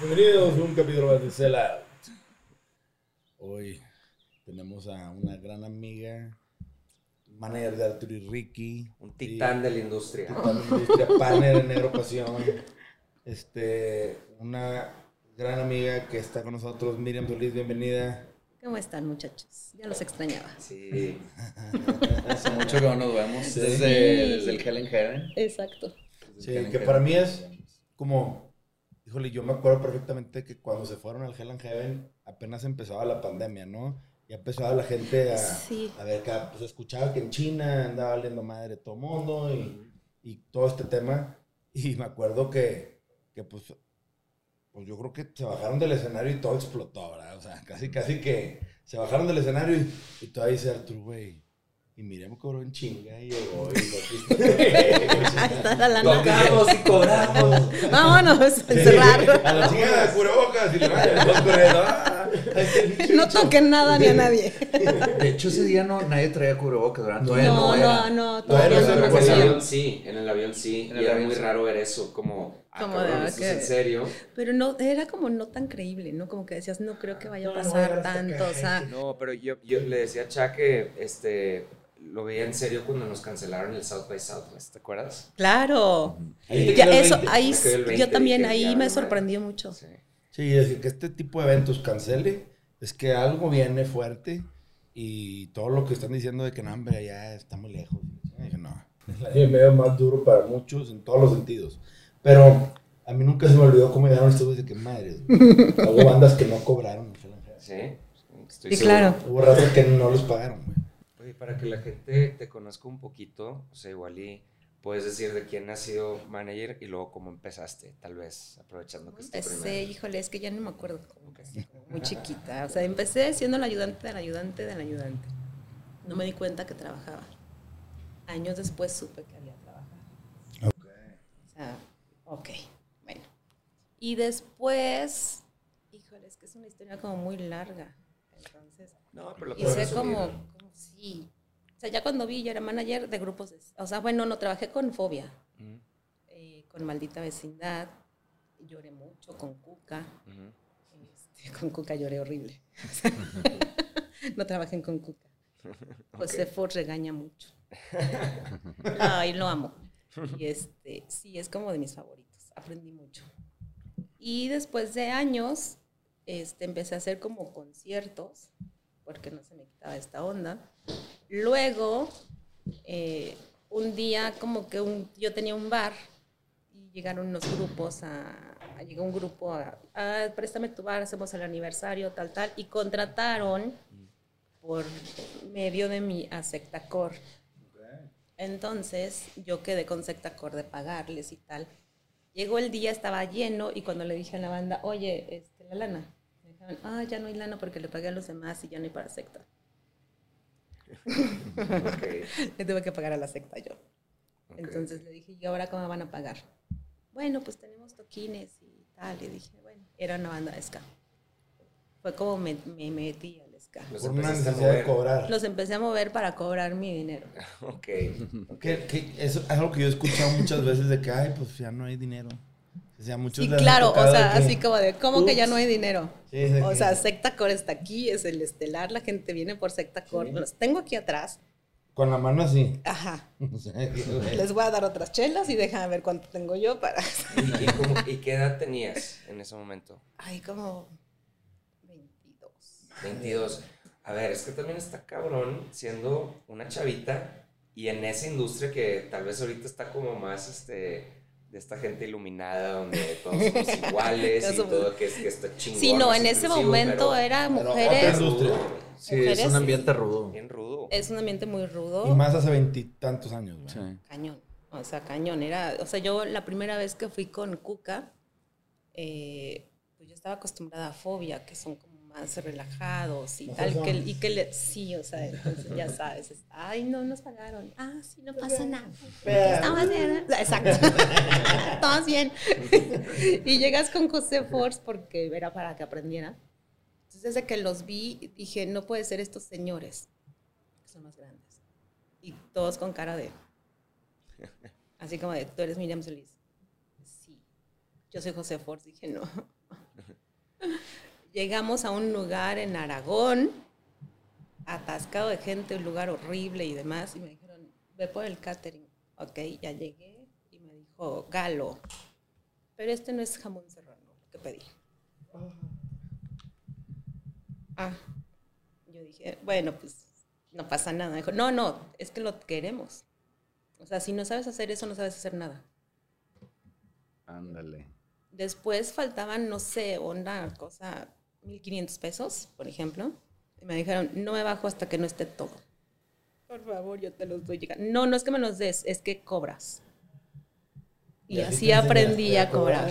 Bienvenidos a un capítulo más de Sell Out. Hoy tenemos a una gran amiga, manager de Arturo y Ricky. Un titán de la industria. Titán de la industria, partner en Negro Pasión. Este, una gran amiga que está con nosotros, Miriam Solís, bienvenida. ¿Cómo están, muchachos? Ya los extrañaba. Sí. Hace mucho que no nos vemos. Sí. Desde, desde el Hell in Heaven. Exacto. Sí, que para mí es como, híjole, yo me acuerdo perfectamente que cuando se fueron al Hell and Heaven apenas empezaba la pandemia, ¿no? Y empezaba la gente a, Sí. a ver, que pues escuchaba que en China andaba valiendo madre todo mundo y, y todo este tema. Y me acuerdo que, que pues, pues yo creo que se bajaron del escenario y todo explotó, ¿verdad? O sea, casi, casi que se bajaron del escenario y, y todavía dice Arturo, güey. Y miremos cobró en chinga y llegó y lo Ahí está la lana. Tocamos y cobramos. Vámonos, encerrar. A la chica de cubrebocas y le vayan dos corriendo. No toquen nada ni a nadie. De hecho, ese día no, nadie traía cubrebocas, ¿verdad? No, era. no, no. Todavía no se no. En el avión sí, en el avión sí. En y era muy sí. raro ver eso, como, ah, Como cabrón, de, ¿esto ok. es en serio? Pero no, era como no tan creíble, ¿no? Como que decías, no creo que vaya a No, no, pasar tanto. O sea, No, pero yo, yo le decía a Cha que este, lo veía en serio cuando nos cancelaron el South by Southwest, ¿te acuerdas? claro. Ahí te Ya, quedó el eso, 20. ahí Me quedó el 20, yo también, dije, ahí me sorprendió mucho. Sí. Sí, es que este tipo de eventos cancele, es que algo viene fuerte y todo lo que están diciendo de que no, hombre, ya está muy lejos. Dije, no. Es el año y medio más duro para muchos en todos los sentidos. Pero a mí nunca se me olvidó cómo llegaron estos de que madre. Hubo bandas que no cobraron. Sí, estoy Sí, seguro. claro. Hubo razas que no los pagaron, güey. Oye, para que la gente te conozca un poquito, o sea, igual y puedes decir de quién has sido manager y luego cómo empezaste, tal vez, aprovechando que es tu Empecé, primer. híjole, es que ya no me acuerdo. como que así, como muy chiquita. O sea, empecé siendo la ayudante del ayudante del ayudante. No me di cuenta que trabajaba. Años después supe que había trabajado. O sea, ok, bueno. Y después, híjole, es que es una historia como muy larga. Entonces, No, pero lo puedes hice como, como sí. O sea, ya cuando vi, yo era manager de grupos. de- o sea, bueno, no trabajé con Fobia, Ujú, eh, con Maldita Vecindad. Lloré mucho con Cuca. Este, con Cuca lloré horrible. no trabajen con Cuca. José Ford regaña mucho. Ay, lo amo. Y este, sí, es como de mis favoritos. Aprendí mucho. Y después de años, este, empecé a hacer como conciertos, porque no se me quitaba esta onda. Luego, eh, un día como que un, yo tenía un bar y llegaron unos grupos a, a- llegó un grupo a, a, préstame tu bar, hacemos el aniversario, tal, tal, y contrataron por medio de mi a Sectacor. Entonces yo quedé con Sectacor de pagarles y tal. Llegó el día, estaba lleno y cuando le dije a la banda, oye, este, la lana, dijeron, ah, ya no hay lana porque le pagué a los demás y ya no hay para secta. Ok. Le tuve que pagar a la secta yo. Ok. Entonces le dije, ¿y ahora cómo van a pagar? Bueno, pues tenemos toquines y tal. Y dije, bueno, era una banda de ska. Fue como me, me metí al ska. Los una necesidad de mover. cobrar. Los empecé a mover para cobrar mi dinero. Ok. Que, que eso es algo que yo he escuchado muchas veces de que, ay, pues ya no hay dinero. O sea, muchos Sí, claro, o sea, que- así como de, ¿cómo que ya no hay dinero? Sí, O sea, Secta Core está aquí, es el estelar, la gente viene por Secta Core. Sí. Los tengo aquí atrás. Con la mano así. Ajá. O sea, que- Les voy a dar otras chelas y déjame ver cuánto tengo yo para. ¿Y, y cómo- y qué edad tenías en ese momento? Ay, como 22. 22. A ver, es que también está cabrón siendo una chavita y en esa industria que tal vez ahorita está como más este de esta gente iluminada donde todos somos iguales y todo que, es, que está chingón. Sí, no, es en ese momento pero era pero mujeres. otra industria. Sí, es un ambiente rudo. Bien rudo. Es un ambiente muy rudo. Y más hace veintitantos años, güey. Sí. Cañón. O sea, cañón. Era, o sea, yo la primera vez que fui con Cuca, eh, pues yo estaba acostumbrada a fobia, que son como más relajados y tal, que, y que le, sí, o sea, entonces ya sabes, es, ay, no nos pagaron, ah, sí, no pasa nada. Estamos bien, exacto, estamos bien. y llegas con José Force porque era para que aprendiera. Entonces, desde que los vi, dije, no puede ser estos señores, que son más grandes. Y todos con cara de, así como de, tú eres Miriam Solís. Sí. Yo soy José Force, dije, no. Llegamos a un lugar en Aragón, atascado de gente, un lugar horrible y demás, y me dijeron, ve por el catering. Ok, ya llegué y me dijo, Galo, pero este no es jamón serrano, lo que pedí. Ah, yo dije, bueno, pues no pasa nada. Dijo, no, no, es que lo queremos. O sea, si no sabes hacer eso, no sabes hacer nada. Ándale. Después faltaban, no sé, una cosa, 1.500 pesos, por ejemplo. Y me dijeron, no me bajo hasta que no esté todo. Por favor, yo te los doy. llegando". No, no es que me los des, es que cobras. Y, Y así así aprendí a a cobrar.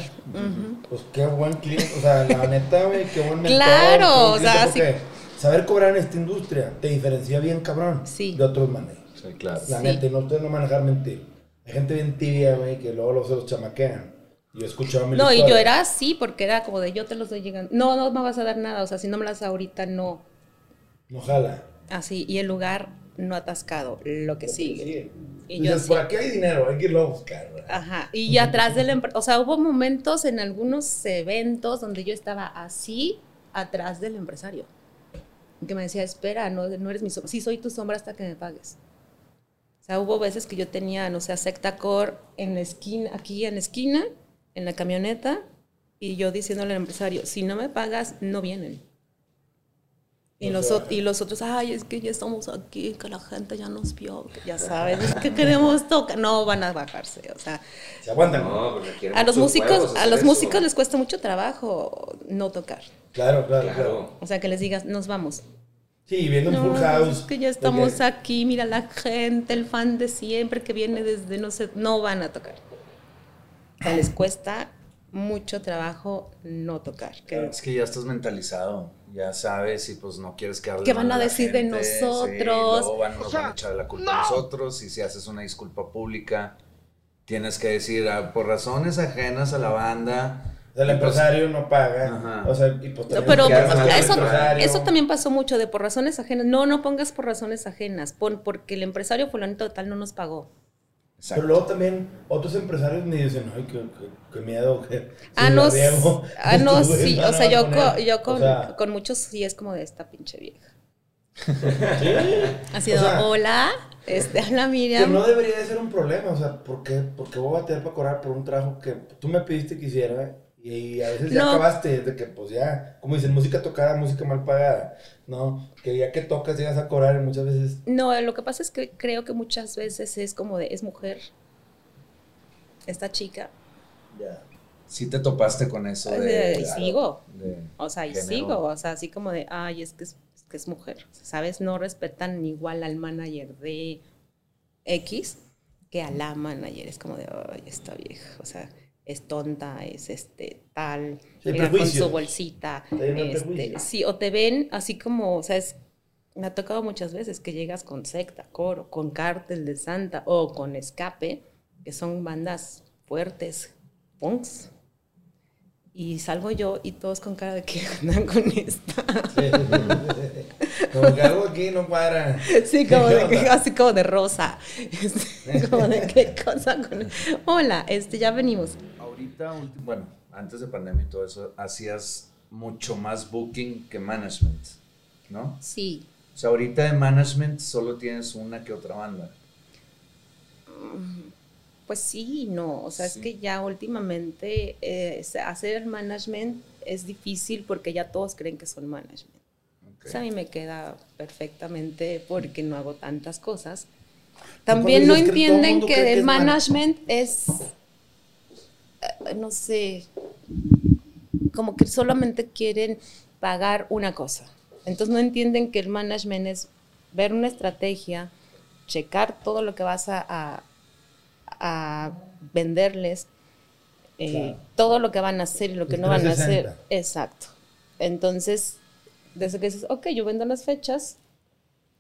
Pues qué buen cliente, o sea, la neta, güey, qué buen mentor. Claro, o sea, porque Saber cobrar en esta industria te diferencia bien, cabrón, Sí. de otros maneras. Sí, claro. La Sí. neta, y no ustedes no manejar mentir. Hay gente bien tibia, güey, que luego los, se los chamaquean. Y yo he escuchado mil No, y yo era así, porque era como de yo te los doy llegando. No, no me vas a dar nada, o sea, si no me las ahorita, no. No jala. Así, y el lugar no atascado, lo que sigue. Y yo Dices, así- por aquí hay dinero, hay que irlo a buscar, güey. Ajá, y ya atrás de la empresa, o sea, hubo momentos en algunos eventos donde yo estaba así atrás del empresario, que me decía, espera, no, no eres mi sombra, sí soy tu sombra hasta que me pagues. O sea, hubo veces que yo tenía, no sé, a Sectacor en la esquina, aquí en la esquina, en la camioneta, y yo diciéndole al empresario, si no me pagas, no vienen. Y, No los, y los otros, ay, es que ya estamos aquí, que la gente ya nos vio, que ya sabes, es que queremos tocar. No van a bajarse, o sea, Se aguantan. No, pues a los músicos, a los eso. músicos les cuesta mucho trabajo no tocar. Claro, claro, claro. Claro. O sea, que les digas, nos vamos. Sí, viendo un No, full house. es que ya estamos aquí, mira la gente, el fan de siempre que viene desde no sé, no van a tocar. O sea, les cuesta mucho trabajo no tocar. Que- Es que ya estás mentalizado, ya sabes y pues no quieres que hable ¿Qué van a decir de gente, sí, nosotros? luego van, nos van a echar la culpa a nosotros y si haces una disculpa pública tienes que decir ah, por razones ajenas a la banda. El pues, empresario no paga. Ajá. O sea, y pues No, pero eso, también pasó mucho de por razones ajenas. No, no pongas por razones ajenas, pon porque el empresario fulanito de tal no nos pagó. Exacto. Pero luego también otros empresarios me dicen, ay, qué, qué- qué miedo. Que, Ah, no, riego, ah, no, estos güeyes sí, o sea, yo, poner". co- yo con, O sea, con muchos sí es como de esta pinche vieja. sí. Ha sido, O sea, hola, este, habla Que Miriam. no debería de ser un problema, o sea, ¿por qué, por qué voy a tener para cobrar por un trabajo que tú me pediste que hiciera y, a veces ya acabaste de que pues ya, como dicen, música tocada, música mal pagada, ¿no? Que ya que tocas llegas a cobrar y muchas veces... No, lo que pasa es que creo que muchas veces es como de, es mujer, esta chica, Ya. Sí te topaste con eso Eh, de... y sigo. de o sea, y género. sigo, o sea, así como de, ay, es que es, es que es mujer, ¿sabes? No respetan igual al manager de X que a la manager, es como de, ay, esta vieja, o sea, es tonta, es este, tal, Sí, con su bolsita, este, sí, o te ven así como, o sea, es, me ha tocado muchas veces que llegas con secta, coro, con cártel de Santa o con escape, que son bandas fuertes, punks. Y salgo yo y todos con cara de que andan con esta. Como que algo aquí no para. Sí, como ¿Qué de, que- así como de rosa. Este, como de qué cosa con... Hola, este, ya venimos. Ahorita, bueno, antes de pandemia y todo eso, hacías mucho más booking que management, ¿no? Sí, O sea, ahorita de management solo tienes una que otra banda. pues sí, y no. O sea, Sí. es que ya últimamente eh, hacer management es difícil porque ya todos creen que son management. O sea, a mí me queda perfectamente porque no hago tantas cosas. También no entienden que que el man- management es, no sé, como que solamente quieren pagar una cosa. Entonces no entienden que el management es ver una estrategia, checar todo lo que vas a, a- a venderles, eh, Claro. todo lo que van a hacer y lo que El no van a hacer. 360. Exacto. Entonces, Desde que dices, ok, yo vendo las fechas,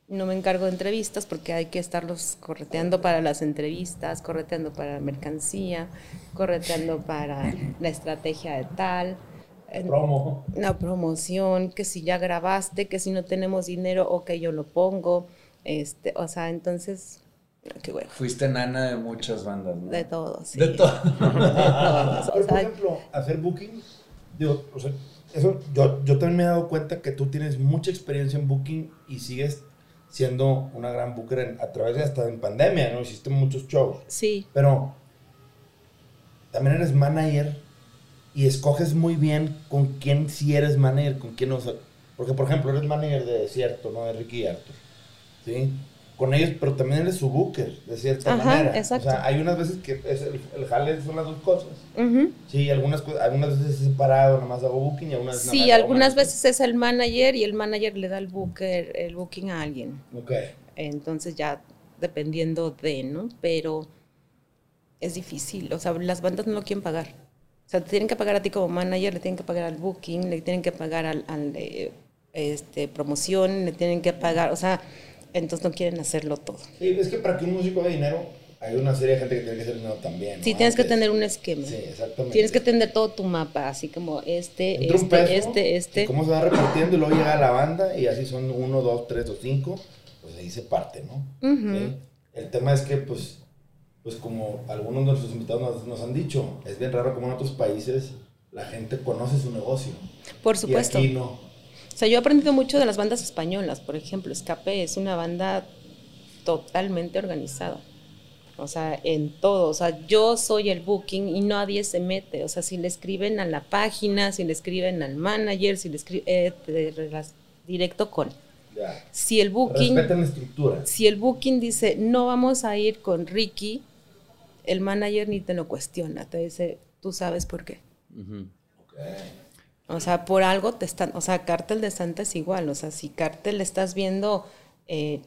no me encargo de entrevistas porque hay que estarlos correteando para las entrevistas, correteando para la mercancía, correteando para la estrategia de tal. en- Promo. la promoción, que si ya grabaste, que si no tenemos dinero, ok, yo lo pongo. Este, o sea, entonces, qué bueno. Fuiste nana de muchas bandas, ¿no? De todo, sí. De todo. De todo. O Pero, por ejemplo, hacer booking, digo, o sea, eso, yo, yo también me he dado cuenta que tú tienes mucha experiencia en booking y sigues siendo una gran booker a través de hasta en pandemia, ¿no? Hiciste muchos shows. sí, Pero también eres manager y escoges muy bien con quién sí eres manager, con quién no. porque, por ejemplo, eres manager de Desierto, ¿no? De Ricky y Arthur. ¿Sí? Con ellos, pero también eres su booker, de cierta Ajá, manera. exacto. O sea, hay unas veces que es el, el jale son las dos cosas. Sí, algunas, algunas veces es separado, nada más hago booking y algunas nada sí, algunas veces es el manager y el manager le da el booker, el booking a alguien. Ok. Entonces ya dependiendo de, ¿no? Pero es difícil, o sea, las bandas no lo quieren pagar. O sea, te tienen que pagar a ti como manager, le tienen que pagar al booking, le tienen que pagar al, al de, este, promoción, le tienen que pagar, o sea, entonces no quieren hacerlo todo. Sí, es que para que un músico haga dinero, hay una serie de gente que tiene que hacer dinero también. ¿no? Sí, tienes que tener un esquema. Sí, exactamente. Tienes que tener todo tu mapa, así como este, Entra este, peso, este, y este. cómo se va repartiendo y luego llega la banda y así son uno, dos, tres o cinco, pues ahí se parte, ¿no? Ujú. ¿Sí? El tema es que, pues, pues como algunos de nuestros invitados nos, nos han dicho, es bien raro como en otros países la gente conoce su negocio. Por supuesto. Y aquí no. O sea, yo he aprendido mucho de las bandas españolas, por ejemplo, Escape es una banda totalmente organizada. O sea, en todo. O sea, yo soy el booking y nadie se mete. O sea, si le escriben a la página, si le escriben al manager, si le escriben directo con. Ya. Si el booking, Respeten la estructura. si el booking dice no vamos a ir con Ricky, el manager ni te lo cuestiona. Te dice, tú sabes por qué. Ok. O sea, por algo te están, o sea, Cártel de Santa es igual, o sea, si Cártel estás viendo, eh,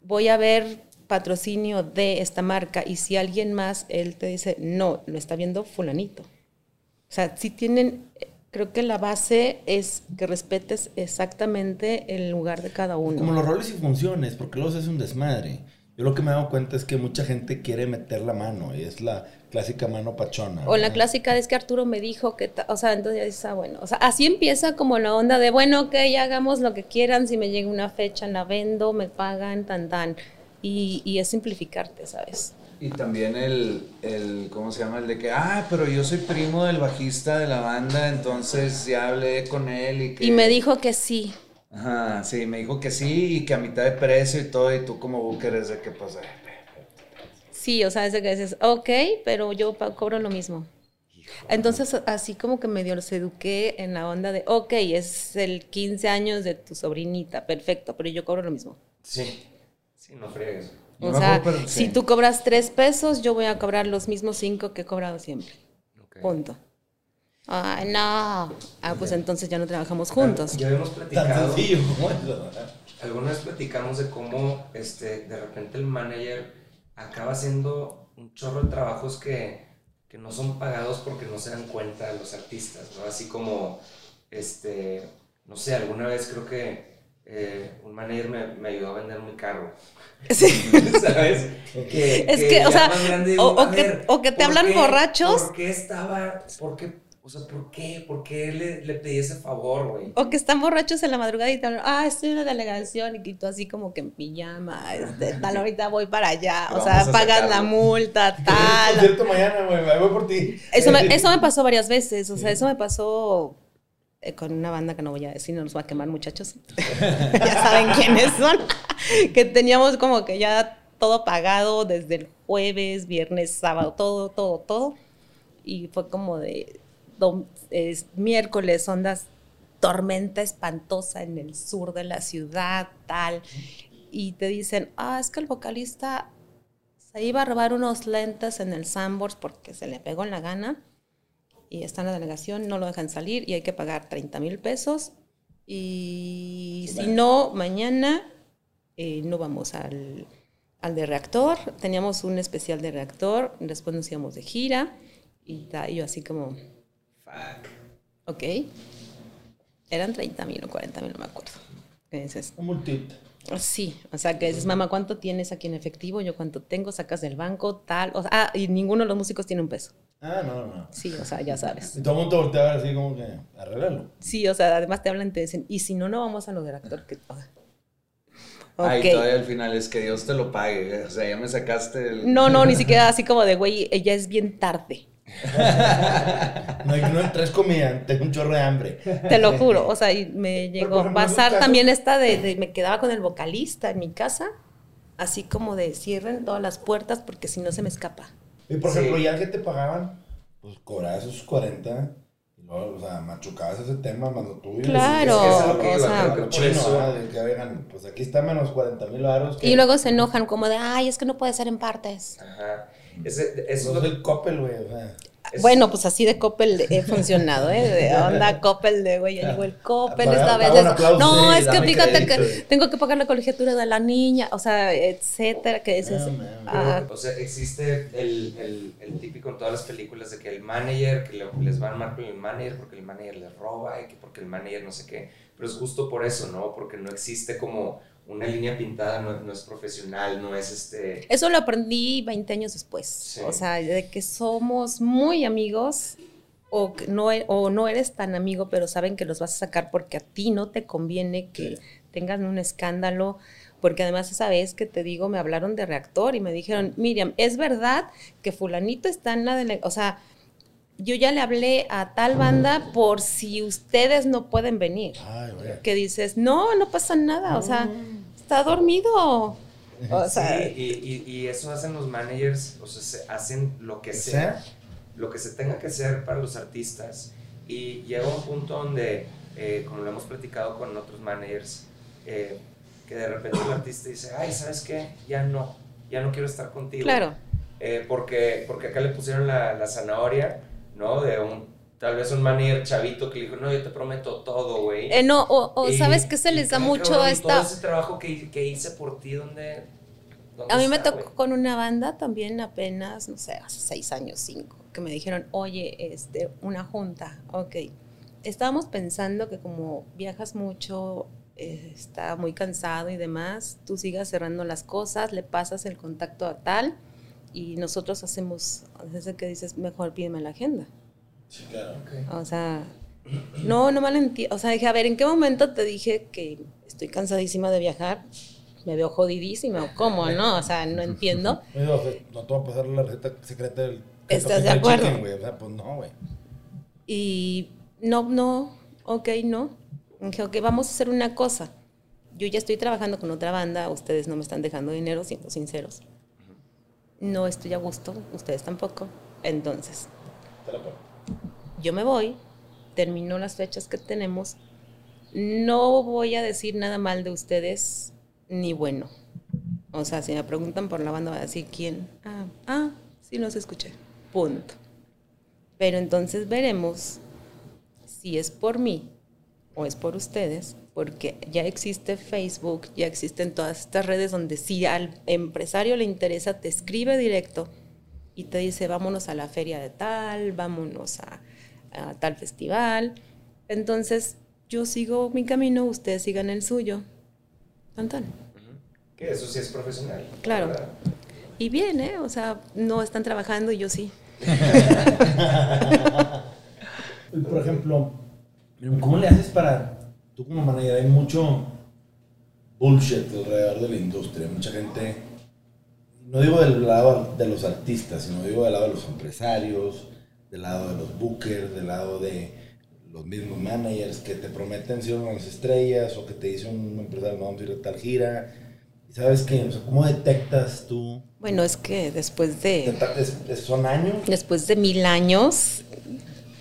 voy a ver patrocinio de esta marca y si alguien más, él te dice, no, lo está viendo fulanito. O sea, si tienen, creo que la base es que respetes exactamente el lugar de cada uno. Como los roles y funciones, porque luego hace un desmadre. Yo lo que me he dado cuenta es que mucha gente quiere meter la mano y es la clásica mano pachona. O la clásica es que Arturo me dijo que, o sea, entonces ya dices, ah, bueno, o sea, así empieza como la onda de, bueno, ok, ya hagamos lo que quieran, si me llega una fecha, la vendo, me pagan, tan, tan. Y, y es simplificarte, ¿sabes? Y también el, el, ¿cómo se llama? El de que, ah, pero yo soy primo del bajista de la banda, entonces ya hablé con él y que... Y me dijo que sí. Ajá, sí, me dijo que sí y que a mitad de precio y todo, y tú como booker es de que, pues, eh, Sí, o sea, es de que dices, ok, pero yo cobro lo mismo. Entonces, así como que medio los eduqué en la onda de, ok, es el 15 años de tu sobrinita, perfecto, pero yo cobro lo mismo. Sí. Sí, no friegues. O sea, si sí. tú cobras tres pesos, yo voy a cobrar los mismos cinco que he cobrado siempre. Punto. Ay, no. Ah, pues entonces ya no trabajamos juntos. Ya habíamos Tan platicado. Alguna vez platicamos de cómo este, de repente el manager acaba haciendo un chorro de trabajos que, que no son pagados porque no se dan cuenta los artistas, ¿no? Así como, este, no sé, alguna vez creo que eh, un manager me, me ayudó a vender mi carro. Sí. ¿Sabes? Que, Es que, ya o sea, o- o "A que- o que te ¿por hablan qué- borrachos?" ¿Por qué estaba, por qué, o sea, por qué, por qué le, le pedí ese favor, güey? O que están borrachos en la madrugada y te hablan, ah, estoy en la delegación y tú así como que en pijama, este, tal, ahorita voy para allá, o sea, pagas la multa, tal. concierto mañana, güey. Voy por ti. Eso me, eso me pasó varias veces, o sea, eso me pasó eh, con una banda que no voy a decir, no nos va a quemar muchachos. ya saben quiénes son. que teníamos como que ya todo pagado desde el jueves, viernes, sábado, todo, todo, todo. Y fue como de dom- es miércoles, ondas, tormenta espantosa en el sur de la ciudad, tal. Y te dicen, ah, es que el vocalista se iba a robar unos lentes en el Sambors porque se le pegó en la gana y está en la delegación, no lo dejan salir y hay que pagar 30 mil pesos. Y si no, mañana eh, no vamos al, al de reactor. Teníamos un especial de reactor, después nos íbamos de gira y ta- y yo así como. Ok. eran 30 mil o 40 mil, no me acuerdo. Que dices, Un multita. Sí, o sea, que dices, mamá, ¿cuánto tienes aquí en efectivo? Yo cuánto tengo, sacas del banco, tal. O sea, ah, y ninguno de los músicos tiene un peso. Ah, no, no. Sí, o sea, ya sabes. Y todo el mundo voltea a ver así como que, arreglalo. Sí, o sea, además te hablan y te dicen, y si no, no vamos a lo del actor. Que... ah. Ay, Ok. todavía al final es que Dios te lo pague. O sea, ya me sacaste el... No, no, ni siquiera así como de, güey, ella es bien tarde. No hay no tres comidas, tengo un chorro de hambre. Te lo juro. O sea, y me llegó pasar también esta de, de- me quedaba con el vocalista en mi casa, así como de cierren todas las puertas porque si no se me escapa. Y por Sí. ejemplo, ya que te pagaban, pues cobrabas esos 40 y luego, o sea, machucabas ese tema más lo tuyo. Claro, Es que eso es lo que o iba, sea- creo que Lo por chino, eso- ¿verdad? De que oigan, pues aquí está menos 40 mil varos. Y luego se enojan como de, ay, es que no puede ser en partes. Ajá. Ese- eso es lo soy Coppel, güey, Bueno, pues así de Coppel he funcionado, ¿eh? De onda Coppel de, güey, ya llegó el Coppel esta vez. no, sí, es que fíjate crédito. que tengo que pagar la colegiatura de la niña, o sea, etcétera, que dices, No, ah, O sea, existe el, el, el típico en todas las películas de que el manager, que le- les va a armar con el manager porque el manager les roba y que porque el manager no sé qué. Pero es justo por eso, ¿no? Porque no existe como una línea pintada, no, no es profesional, no es este... eso lo aprendí 20 años después. Sí. O sea, de que somos muy amigos o, que no, e- o no eres tan amigo, pero saben que los vas a sacar porque a ti no te conviene que tengan un escándalo. Porque además esa vez que te digo, me hablaron de reactor y me dijeron, Miriam, es verdad que fulanito está en la dele-". O sea, yo ya le hablé a tal banda por si ustedes no pueden venir. Ay. Que dices, no, no pasa nada, o sea, está dormido. O sea, sí, y, y, y eso hacen los managers, o sea, se hacen lo que sea, lo que se tenga que hacer para los artistas. Y llega un punto donde, eh, como lo hemos platicado con otros managers, eh, que de repente el artista dice, ay, ¿sabes qué? Ya no, ya no quiero estar contigo. claro. Eh, porque, porque acá le pusieron la, la zanahoria, ¿no? De un, tal vez un manager chavito que le dijo, no, yo te prometo todo, güey. Eh, no, o, o ¿sabes qué se les da mucho a esta... Todo ese trabajo que, que hice por ti, ¿dónde, dónde A mí me tocó con una banda también apenas, no sé, hace seis años, cinco, que me dijeron, oye, este, una junta, ok. Estábamos pensando que como viajas mucho, eh, está muy cansado y demás, tú sigas cerrando las cosas, le pasas el contacto a tal y nosotros hacemos, desde que dices, mejor pídeme la agenda. Sí, claro. O sea, no, no mal entiendo. O sea, dije, a ver, ¿en qué momento te dije que estoy cansadísima de viajar? Me veo jodidísima, cómo, ¿no? O sea, no entiendo. Oye, o sea, no te voy a pasar la receta secreta del. ¿Estás de acuerdo? Chicken, güey. O sea, pues no, güey. Y no, no, ok, no. Dije, ok, vamos a hacer una cosa. Yo ya estoy trabajando con otra banda, ustedes no me están dejando dinero, siendo sinceros. No estoy a gusto, ustedes tampoco. Entonces, yo me voy, termino las fechas que tenemos, no voy a decir nada mal de ustedes, ni bueno. O sea, si me preguntan por la banda, voy a decir quién. Ah, ah, sí los escuché. Punto. Pero entonces veremos si es por mí o es por ustedes, porque ya existe Facebook, ya existen todas estas redes donde si al empresario le interesa, te escribe directo y te dice, vámonos a la feria de tal, vámonos a, a tal festival. Entonces, yo sigo mi camino, ustedes sigan el suyo. Tan, tan. Que eso sí es profesional. Claro. ¿verdad? Y bien, ¿eh? O sea, no están trabajando y yo sí. Por ejemplo, ¿cómo le haces para. Tú como manager, hay mucho bullshit alrededor de la industria. Mucha gente. No digo del lado de los artistas, sino digo del lado de los empresarios, del lado de los bookers, del lado de los mismos managers que te prometen ser unas estrellas o que te dice un empresario, no vamos a ir a tal gira. ¿Y sabes qué? O sea, ¿cómo detectas tú? Bueno, es que después de... ¿Es- es- ¿Son años? después de mil años,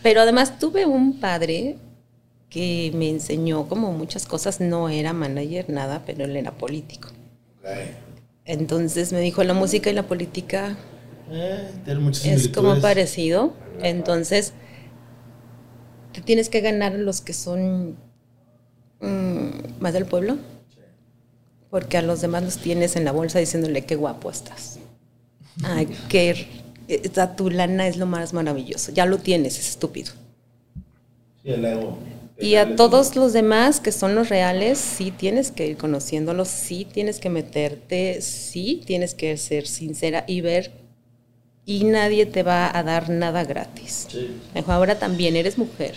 pero además tuve un padre que me enseñó como muchas cosas, no era manager, nada, pero él era político. Entonces me dijo, la música y la política Eh, es como parecido, entonces te tienes que ganar los que son mm, más del pueblo, porque a los demás los tienes en la bolsa diciéndole qué guapo estás. Ay, qué esta, tu lana es lo más maravilloso. Ya lo tienes, es estúpido. Sí, el ego. Y a todos los demás que son los reales, sí tienes que ir conociéndolos, sí tienes que meterte, sí tienes que ser sincera y ver. Y nadie te va a dar nada gratis. Dijo, Ahora también eres mujer.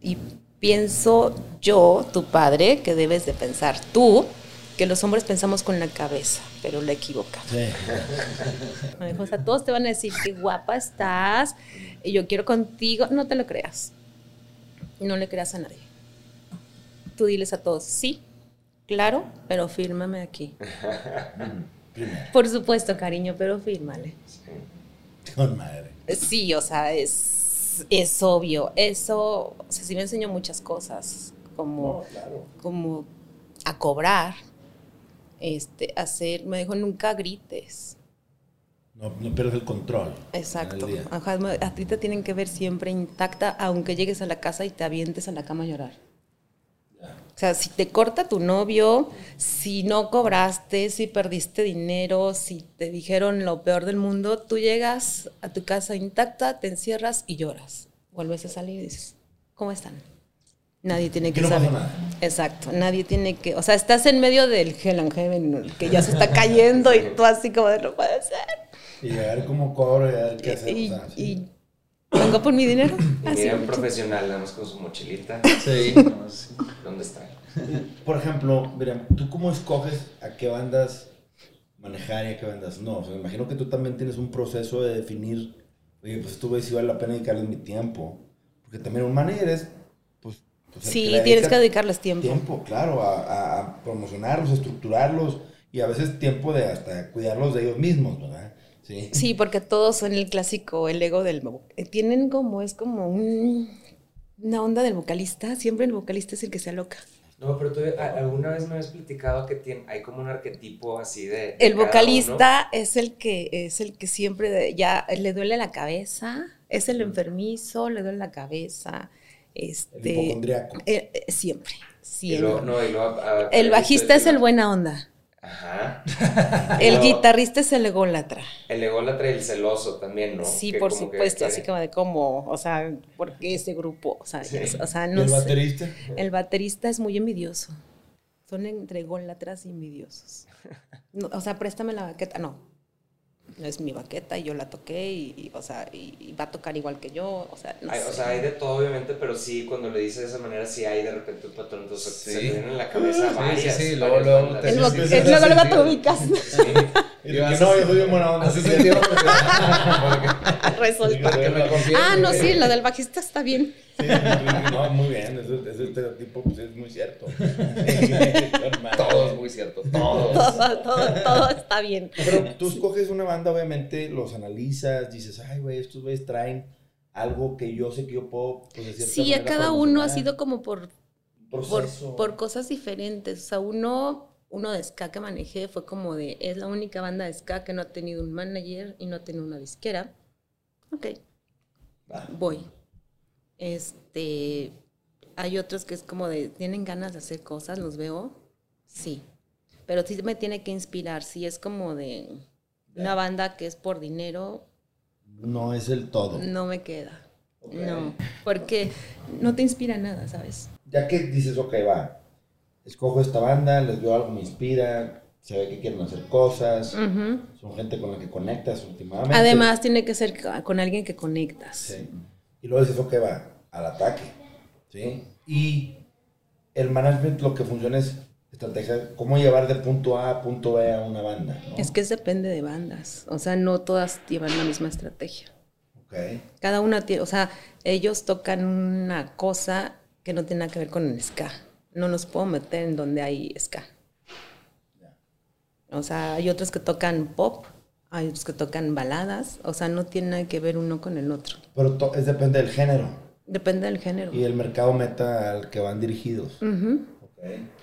Y pienso yo, tu padre, que debes de pensar tú, que los hombres pensamos con la cabeza, pero la equivocamos. Sí. O sea, todos te van a decir qué guapa estás y yo quiero contigo. No te lo creas. No le creas a nadie. Tú diles a todos, sí, claro, pero fírmame aquí. Por supuesto, cariño, pero fírmale. Con madre. Sí, o sea, es, es obvio. Eso, o sea, sí me enseñó muchas cosas, como, No, claro. como a cobrar, este, hacer, me dijo, nunca grites. No, no pierdes el control. Exacto. Ajá, a ti te tienen que ver siempre intacta, aunque llegues a la casa y te avientes a la cama a llorar. O sea, si te corta tu novio, si no cobraste, si perdiste dinero, si te dijeron lo peor del mundo, tú llegas a tu casa intacta, te encierras y lloras. Vuelves a salir y dices, ¿cómo están? Nadie tiene que Que no saber. nada. Exacto, nadie tiene que, o sea, estás en medio del Hell and Heaven, que ya se está cayendo y tú así como de no puede ser. Y a ver cómo cobro y a ver qué hacer. Y, o sea, sí. y vengo por mi dinero. Así, mira, un profesional, nada más con su mochilita. Sí. ¿Dónde está? Por ejemplo, mira, ¿tú cómo escoges a qué bandas manejar y a qué bandas no? O sea, me imagino que tú también tienes un proceso de definir, oye, pues esto si vale la pena dedicarle mi tiempo. Porque también un manager es, pues... pues, Sí, le tienes que dedicarles tiempo. Tiempo, claro, a, a- a promocionarlos, a estructurarlos y a veces tiempo de hasta cuidarlos de ellos mismos, ¿verdad? Sí. Sí, porque todos son el clásico, el ego del... eh, Tienen como, es como un- una onda del vocalista. Siempre el vocalista es el que se aloca. No, pero tú a- alguna vez me habías platicado que tiene, hay como un arquetipo así de. de El vocalista es el que es el que siempre de- ya le duele la cabeza, es el enfermizo, le duele la cabeza, El este hipocondriaco. eh, eh, siempre. Y siempre. luego, no, y luego, a- a- el bajista es el buen buena onda, Ajá. el No. guitarrista es el ególatra. El ególatra y el celoso también, ¿no? Sí, Que por que supuesto, así como de cómo, o sea, ¿por qué ese grupo? O sea, Sí. es- o sea ¿Y no el sé. baterista? El baterista es muy envidioso. Son entre ególatras y envidiosos. No, o sea, préstame la baqueta. No es mi baqueta y yo la toqué y, y, o sea, y, y va a tocar igual que yo. O sea, no Hay- sé. o sea, hay de todo, obviamente, pero sí, cuando le dices de esa manera, sí hay de repente un patrón. Entonces, Sí. se vienen en la cabeza Sí, varias. sí, sí, luego- varias luego te- luego, luego te ubicas. Sí. Y que no, yo soy bien buena onda. Así me confíen. Ah, no, sí, lo del bajista está bien. Sí, no, muy bien, ese, ese estereotipo pues, es muy cierto. Con madre. Todo es muy cierto. Todo. Todo, todo, todo está bien. Pero tú escoges una banda, obviamente, los analizas, dices, ay, güey, estos güeyes traen algo que yo sé que yo puedo, pues, de Sí, a cada uno ha sido como por por, cosas diferentes. O sea, uno, uno de ska que manejé fue como de, es la única banda de ska que no ha tenido un manager y no ha tenido una disquera. Ok, voy. Este, hay otros que es como de, ¿tienen ganas de hacer cosas? ¿Los veo? Sí. Pero sí me tiene que inspirar. Si es como de una banda que es por dinero, No es el todo. no me queda. No, porque no te inspira nada, ¿sabes? Ya que dices, ok, va, escojo esta banda, les veo algo, me inspira, se ve que quieren hacer cosas, Ujú. son gente con la que conectas últimamente. Además, tiene que ser con alguien que conectas. Sí. Y luego dices, ok, va, al ataque. ¿Sí? Y el management lo que funciona es estrategia, cómo llevar de punto A a punto B a una banda. ¿no? Es que es depende de bandas. O sea, no todas llevan la misma estrategia. Ok. Cada una tiene, o sea, ellos tocan una cosa que no tiene nada que ver con el ska. No nos puedo meter en donde hay ska. O sea, hay otros que tocan pop, hay otros que tocan baladas. O sea, no tiene nada que ver uno con el otro. Pero es depende del género Depende del género. y el mercado meta al que van dirigidos. Ujú.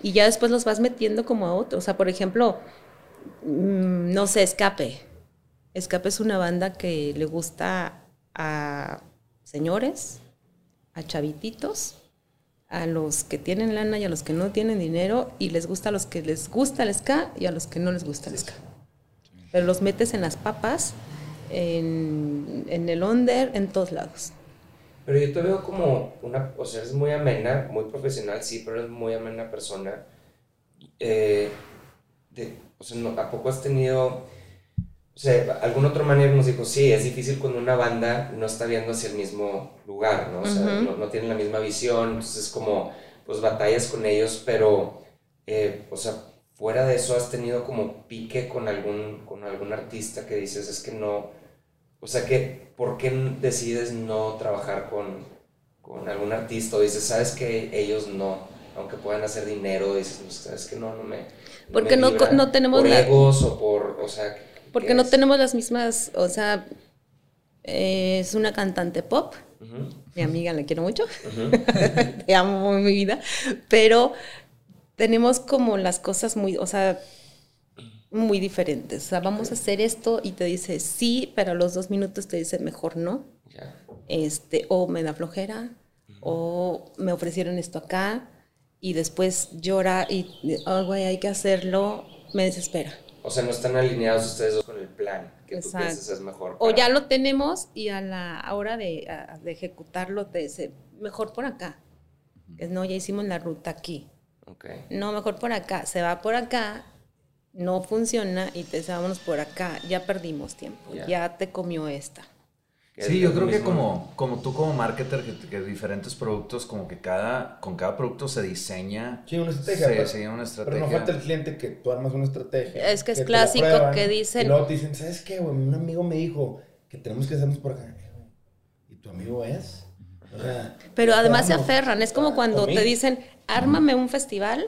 Y ya después los vas metiendo como a otro. O sea, por ejemplo, mm, no sé, Escape. Escape es una banda que le gusta a señores, a chavititos, a los que tienen lana y a los que no tienen dinero, y les gusta a los que les gusta el ska y a los que no les gusta el ska. Pero los metes en las papas, en, en el under, en todos lados. Pero yo te veo como una, o sea, es muy amena, muy profesional, sí, pero es muy amena persona. Eh, de, o sea, no- ¿a poco has tenido, o sea, algún otro manager nos dijo, sí, es difícil cuando una banda no está viendo hacia el mismo lugar, ¿no? O sea, Ujú. no, no tienen la misma visión, entonces es como, pues batallas con ellos, pero, eh, o sea, fuera de eso, has tenido como pique con algún, con algún artista que dices, es que no, o sea, que, ¿por qué decides no trabajar con, con algún artista? O dices, ¿sabes que ellos no? Aunque puedan hacer dinero, dices, ¿sabes que no? No me. Porque me no vibra". co- no tenemos Por la- egos o por. O sea. ¿qué- Porque no es? tenemos las mismas, o sea, eh, es una cantante pop, mi amiga, la quiero mucho, ujú. te amo mi vida, pero tenemos como las cosas muy, o sea, muy diferentes. O sea, vamos a hacer esto y te dice sí, pero a los dos minutos te dice mejor no. Ya. este, o me da flojera, o me ofrecieron esto acá, y después llora y, oh, güey, hay que hacerlo, me desespera. O sea, no están alineados ustedes dos con el plan que tú Exacto. piensas es mejor. O para- ya lo tenemos y a la hora de, a- de ejecutarlo te dice, mejor por acá. Es, no, ya hicimos la ruta aquí. Ok. No, mejor por acá. Se va por acá, no funciona y te dice, vámonos por acá. Ya perdimos tiempo, Ya. ya te comió esta. Que Sí, yo creo que como, como tú como marketer, que, que diferentes productos, como que cada, con cada producto se diseña. Sí, una estrategia. Sí, pero- sí, una Pero estrategia. no falta el cliente que tú armas una estrategia. Es que es la clásico prueban, que dicen- Y luego te dicen, ¿sabes qué, güey? Un amigo me dijo que tenemos que hacernos por acá. ¿Y tu amigo es? O sea, Pero además se aferran. Es como cuando te dicen, ármame un festival.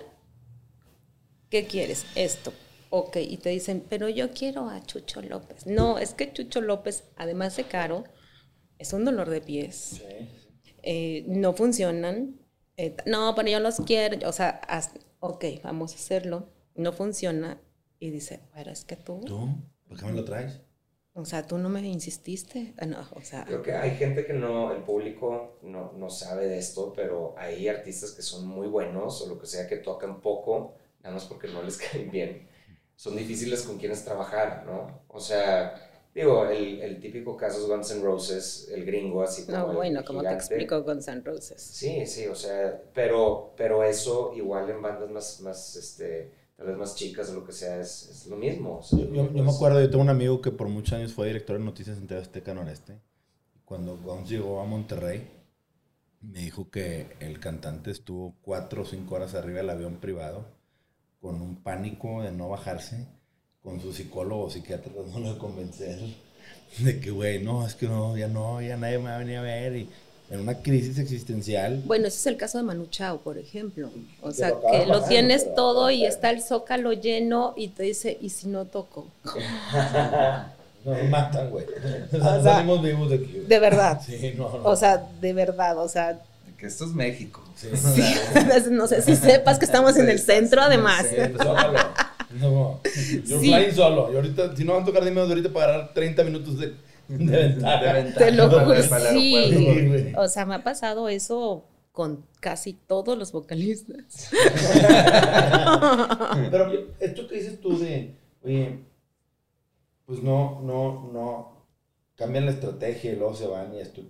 ¿Qué quieres? Esto. Ok. Y te dicen, pero yo quiero a Chucho López. No, es que Chucho López, además de caro, es un dolor de pies. Sí. Eh, no funcionan. Eh, no, pero yo los quiero. O sea, haz- ok, vamos a hacerlo. No funciona. Y dice, pero es que tú, ¿Tú? ¿Por qué me lo traes? o sea, tú no me insististe. Ah, No, o sea, Creo que hay gente que no, el público no, no sabe de esto, pero hay artistas que son muy buenos o lo que sea que tocan poco, nada más porque no les caen bien. Son difíciles con quienes trabajar, ¿no? O sea, digo, el, el típico caso es Guns N' Roses, el gringo, así como. no, el bueno, como te explico con San Roses. Sí, sí, o sea, pero, pero eso igual en bandas más, más, este, tal vez más chicas o lo que sea, es, es lo mismo. o sea, Yo, yo- yo me pues, acuerdo, yo tengo un amigo que por muchos años fue director de noticias en TV Azteca Noreste. Cuando Guns llegó a Monterrey, me dijo que el cantante estuvo cuatro o cinco horas arriba del avión privado con un pánico de no bajarse, con su psicólogo o psiquiatra tratando de convencer de que, güey, no, es que no, ya no, ya nadie me va a venir a ver. Y en una crisis existencial. Bueno, ese es el caso de Manu Chao, por ejemplo. O Que sea, lo que lo tienes pero- todo y está el zócalo lleno y te dice, ¿y si no toco? Nos matan, güey. O sea, O vivos de aquí. De verdad. Sí, no, no. O sea, de verdad, o sea, Que esto es México. Sí, sí, no sé si sepas que estamos en el centro además. Zócalo. No, you're Sí. flying solo. Y ahorita, si no van a tocar, dime ahorita para agarrar 30 minutos de, de ventaja. Te lo juro, sí. güey. O sea, me ha pasado eso con casi todos los vocalistas. Pero esto que dices tú de, oye, pues no, no, no, cambian la estrategia y luego se van y esto.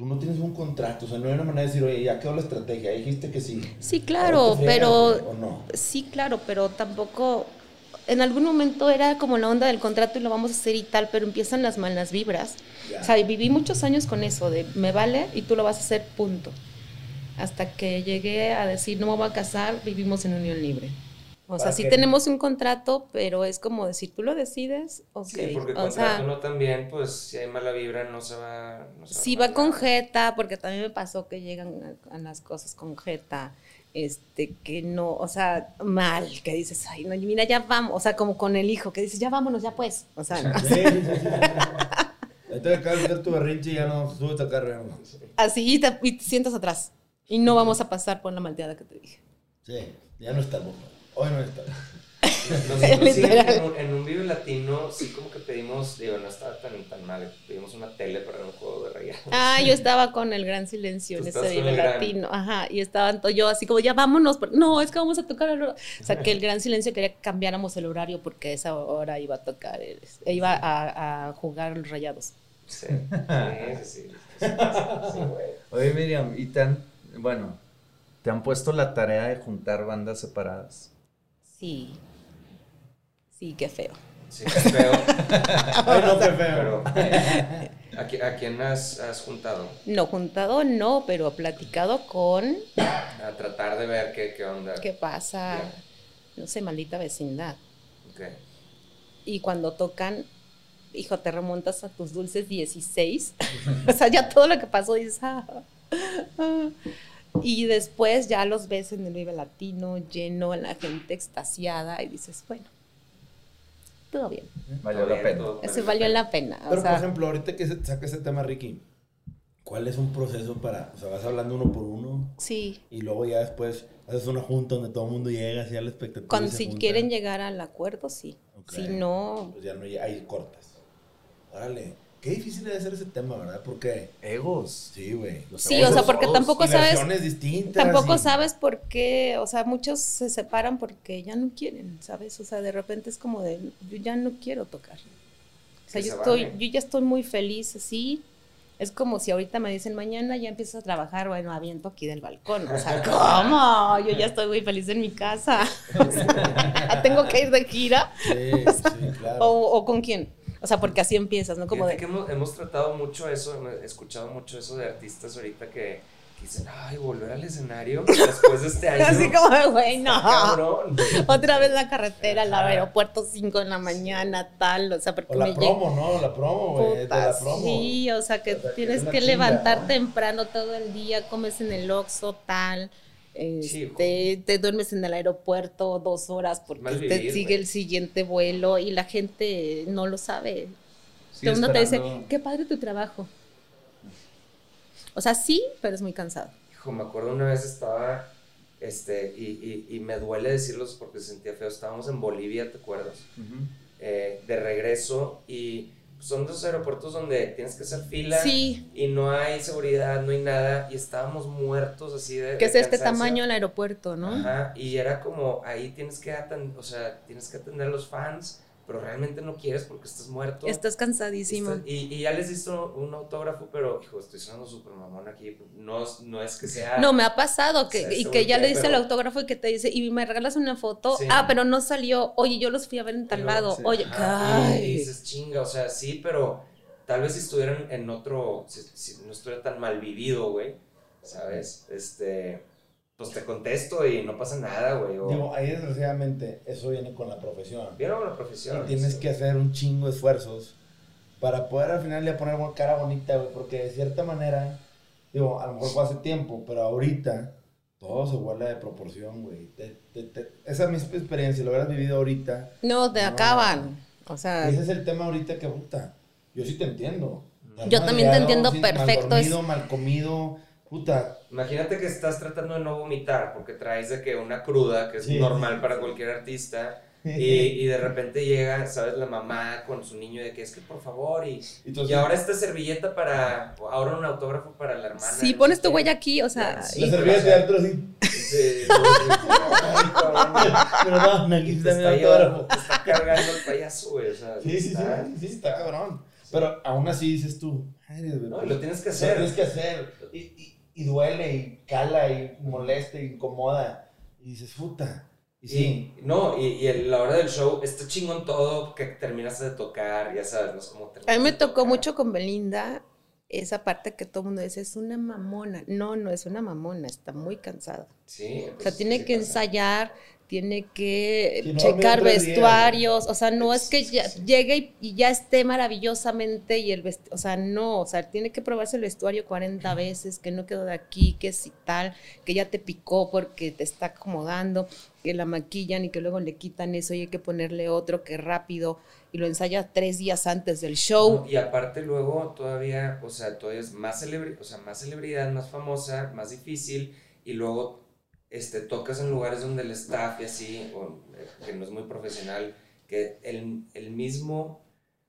Tú no tienes un contrato, o sea, no hay una manera de decir, oye, ya quedó la estrategia, dijiste que sí. Sí, claro, pero. Sí, claro, pero tampoco. En algún momento era como la onda del contrato y lo vamos a hacer y tal, pero empiezan las malas vibras. Ya. O sea, y viví muchos años con eso, de me vale y tú lo vas a hacer, punto. Hasta que llegué a decir, no me voy a casar, vivimos en unión libre. O sea, ¿Para sí tenemos un contrato, pero es como decir, tú lo decides, ok. Sí, porque o contrato sea, no también, pues si hay mala vibra no se va... No se si a va con jeta, porque también me pasó que llegan a, a las cosas con jeta, este, que no, o sea, mal, que dices, ay, no, mira, ya vamos, o sea, como con el hijo, que dices, ya vámonos, ya pues, o sea, no. Sí, sí, sí, sí. Te acabas de hacer tu berrinche y ya no, súbete al carro. así y te, y te sientas atrás, y no vamos a pasar por la malteada que te dije. Sí, ya no boca. Hoy no está. Nosotros sí, en un, en un Vive Latino, sí como que pedimos, digo, no estaba tan, tan mal, pedimos una tele para un juego de rayados. Ah, yo estaba con el gran silencio en ese gran. latino, ajá, y estaban to- yo así como, ya vámonos, pero- no, es que vamos a tocar el hora. O sea, que el gran silencio quería que cambiáramos el horario porque a esa hora iba a tocar, el- iba a, a jugar los rayados. Sí, sí, sí, sí. Sí, güey. Oye, Miriam, ¿y te han, bueno, te han puesto la tarea de juntar bandas separadas? Sí. Sí, qué feo. Sí, qué feo. Ay, no, qué feo. Pero, ¿a, qui- a quién has, has juntado? No, juntado no, pero platicado con A tratar de ver qué, qué onda. qué pasa, no sé, maldita vecindad. Ok. Y cuando tocan, hijo, te remontas a tus dulces 16. o sea, ya todo lo que pasó dices, ah, ah. Y después ya los ves en el Vive Latino, lleno, la gente extasiada, y dices, bueno, todo bien. Valió la pena. Eso valió la pena. o Pero, sea, por ejemplo, ahorita que se- saca ese tema, Ricky, ¿cuál es un proceso para, o sea, vas hablando uno por uno sí. y luego ya después haces una junta donde todo el mundo llega así a la expectativa? Cuando si junta? quieren llegar al acuerdo, sí. Ok. Si no, Pues ya no hay, hay cortas. Órale, qué difícil debe ser ese tema, ¿verdad? Porque, Egos. sí, güey. sí, o sea, porque tampoco sabes, distintas. tampoco y- sabes por qué, o sea, muchos se separan porque ya no quieren, ¿sabes? O sea, de repente es como de, yo ya no quiero tocar. O sea, Que yo se estoy, yo ya estoy muy feliz así. Es como si ahorita me dicen, mañana ya empiezas a trabajar, bueno, aviento aquí del balcón. O sea, ¿cómo? Yo ya estoy muy feliz en mi casa. O sea, ¿Tengo que ir de gira? Sí, sí, claro. ¿O, o con quién? O sea, porque así empiezas, ¿no? Como de, que hemos, hemos tratado mucho eso, he escuchado mucho eso de artistas ahorita que, que dicen, ay, volver al escenario después de este año. así como, de, güey, no. cabrón. Otra vez la carretera, al Ajá. aeropuerto 5 de la mañana, tal, o sea, porque O la me llega- promo, ¿no? La promo, güey. la promo. Sí, o sea que O sea, que tienes que chinga, levantar ¿no? temprano todo el día, comes en el Oxxo, tal, Sí, este, te duermes en el aeropuerto dos horas porque Mal te vivir, sigue el siguiente vuelo y la gente no lo sabe. Sí, Todo el mundo te dice, qué padre tu trabajo. O sea, sí, pero es muy cansado. Hijo, me acuerdo una vez estaba, este, y, y, y me duele decirlos porque se sentía feo, estábamos en Bolivia, ¿te acuerdas? Eh, de regreso y son dos aeropuertos donde tienes que hacer fila Sí, y no hay seguridad, no hay nada y estábamos muertos así de... que es de este tamaño el aeropuerto, ¿no? Ajá, y era como, ahí tienes que atender, o sea, tienes que atender a los fans, pero realmente no quieres porque estás muerto. Estás cansadísimo. Estás- y, y ya les hizo un autógrafo, pero, hijo, estoy sonando súper mamón aquí. No, no es que sea... No, me ha pasado que, y que ya le dice el autógrafo y que te dice, y me regalas una foto, Sí. ah, pero no salió, oye, yo los fui a ver en tal lado, sí. oye, Ajá. Y dices, chinga, o sea, sí, pero tal vez si estuvieran en otro, si, si no estuviera tan mal vivido, güey, ¿sabes? Este, pues te contesto y no pasa nada, güey. o- Digo, ahí desgraciadamente eso viene con la profesión. ¿Vieron la profesión? Y tienes Sí. que hacer un chingo de esfuerzos para poder al final ya poner una cara bonita, güey. Porque de cierta manera, digo, a lo mejor fue hace tiempo, pero ahorita todo se vuela de proporción, güey. Te- te- te- esa misma experiencia, lo hubieras vivido ahorita. No, te No. acaban. O sea, Ese es el tema ahorita que, puta, yo sí te entiendo. Yo también te entiendo perfecto, Mal es- dormido, mal comido, puta. Imagínate que estás tratando de no vomitar porque traes de que una cruda, que es Sí. normal para cualquier artista, y, y de repente llega, ¿sabes? La mamá con su niño de que es que por favor, y, Y, ahora esta servilleta para, ahora un autógrafo para la hermana. si no pones tu huella aquí, o sea, Sí. La servías de adentro así. Sí, Perdón, aquí te está mi está, autógrafo. llevando- te está cargando el payaso, güey. O sea, Sí, sí, sí, está- sí, sí, está cabrón. Pero aún así dices tú, "Madre, No, y lo tienes que Lo hacer. tienes que hacer. Y, y, duele, y cala, y molesta, y incomoda. Y dices, puta. Y sí. Y, no, y, y la hora del show está chingón todo que terminas de tocar, ya sabes, no es como a mí me tocó tocar. mucho con Belinda esa parte que todo el mundo dice, es una mamona. No, no es una mamona, está muy cansada. Sí. O sea, pues, tiene sí que pasa. ensayar, tiene que no, checar vestuarios, o sea, no es que ya sí. llegue y, y ya esté maravillosamente y el o sea, no, o sea, tiene que probarse el vestuario 40 veces, que no quedó de aquí, que si tal, que ya te picó porque te está acomodando, que la maquillan y que luego le quitan eso y hay que ponerle otro que rápido y lo ensaya tres días antes del show. No, y aparte luego todavía, o sea, todavía es más, celebri o sea, más celebridad, más famosa, más difícil, y luego este, tocas en lugares donde el staff y así, o, eh, que no es muy profesional, que el, el mismo,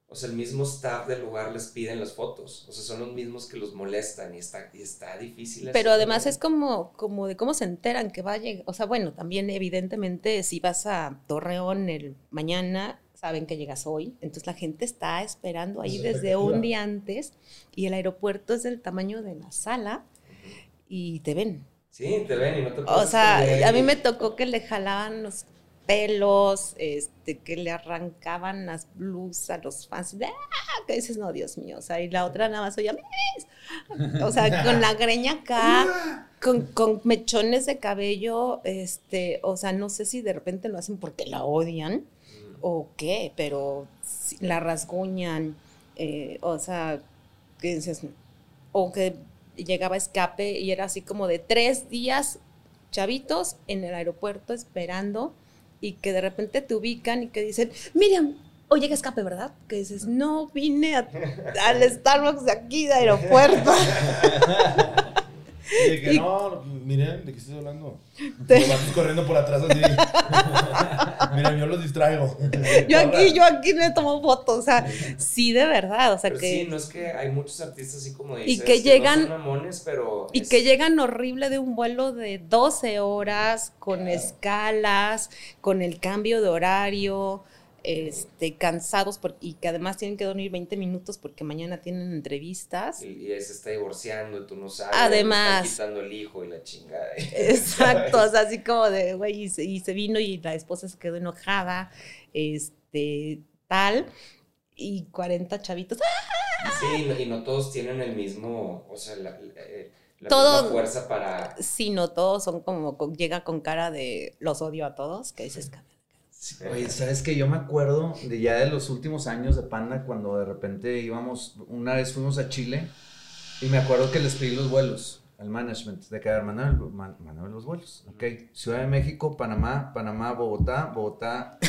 o sea, el mismo staff del lugar les piden las fotos, o sea, son los mismos que los molestan y está, y está difícil. eso Pero además es como, como de cómo se enteran que va a llegar. O sea, bueno, también evidentemente si vas a Torreón el mañana, saben que llegas hoy, entonces la gente está esperando ahí desde un día antes y el aeropuerto es del tamaño de la sala y te ven. Sí, te ven y no te O sea, a mí me tocó que le jalaban los pelos, este, que le arrancaban las blusas, los fans, ¡ah! que dices, no, Dios mío, o sea, y la otra nada más oye, o sea, con la greña acá, con, con mechones de cabello, este, o sea, no sé si de repente lo hacen porque la odian o qué, pero la rasguñan, eh, o sea, que dices, o que llegaba escape y era así como de tres días chavitos en el aeropuerto esperando y que de repente te ubican y que dicen, Miriam, hoy llega escape, ¿verdad? Que dices, no, vine a- al Starbucks de aquí, de aeropuerto. Y de que Y- no, miren, ¿de qué estoy hablando? Te- Los vatos corriendo por atrás así. miren, yo los distraigo. yo aquí, yo aquí me tomo fotos, o sea, sí, de verdad, o sea, Pero que... sí, no es que hay muchos artistas así como Y dices. que llegan- No son mamones, pero. Y es- que llegan horrible de un vuelo de 12 horas, con escalas, con el cambio de horario, este, cansados por- y que además tienen que dormir 20 minutos porque mañana tienen entrevistas. Y, y se está divorciando y tú no sabes. Además. le están quitando el hijo y la chingada. Exacto, o sea, así como de, güey, y se, y se vino y la esposa se quedó enojada, este, tal, y 40 chavitos. ¡ah! Sí, y no, todos tienen el mismo. O sea, la, la- eh, la Todo- misma fuerza para. Sí, no, todos son como, llega con cara de los odio a todos, que dices, Sí, Oye, ¿sabes que Yo me acuerdo de ya de los últimos años de Panda cuando de repente íbamos, una vez fuimos a Chile y me acuerdo que les pedí los vuelos al management de que, Manuel, man- Manuel, los vuelos, ok, Ciudad de México, Panamá, Panamá, Bogotá, Bogotá,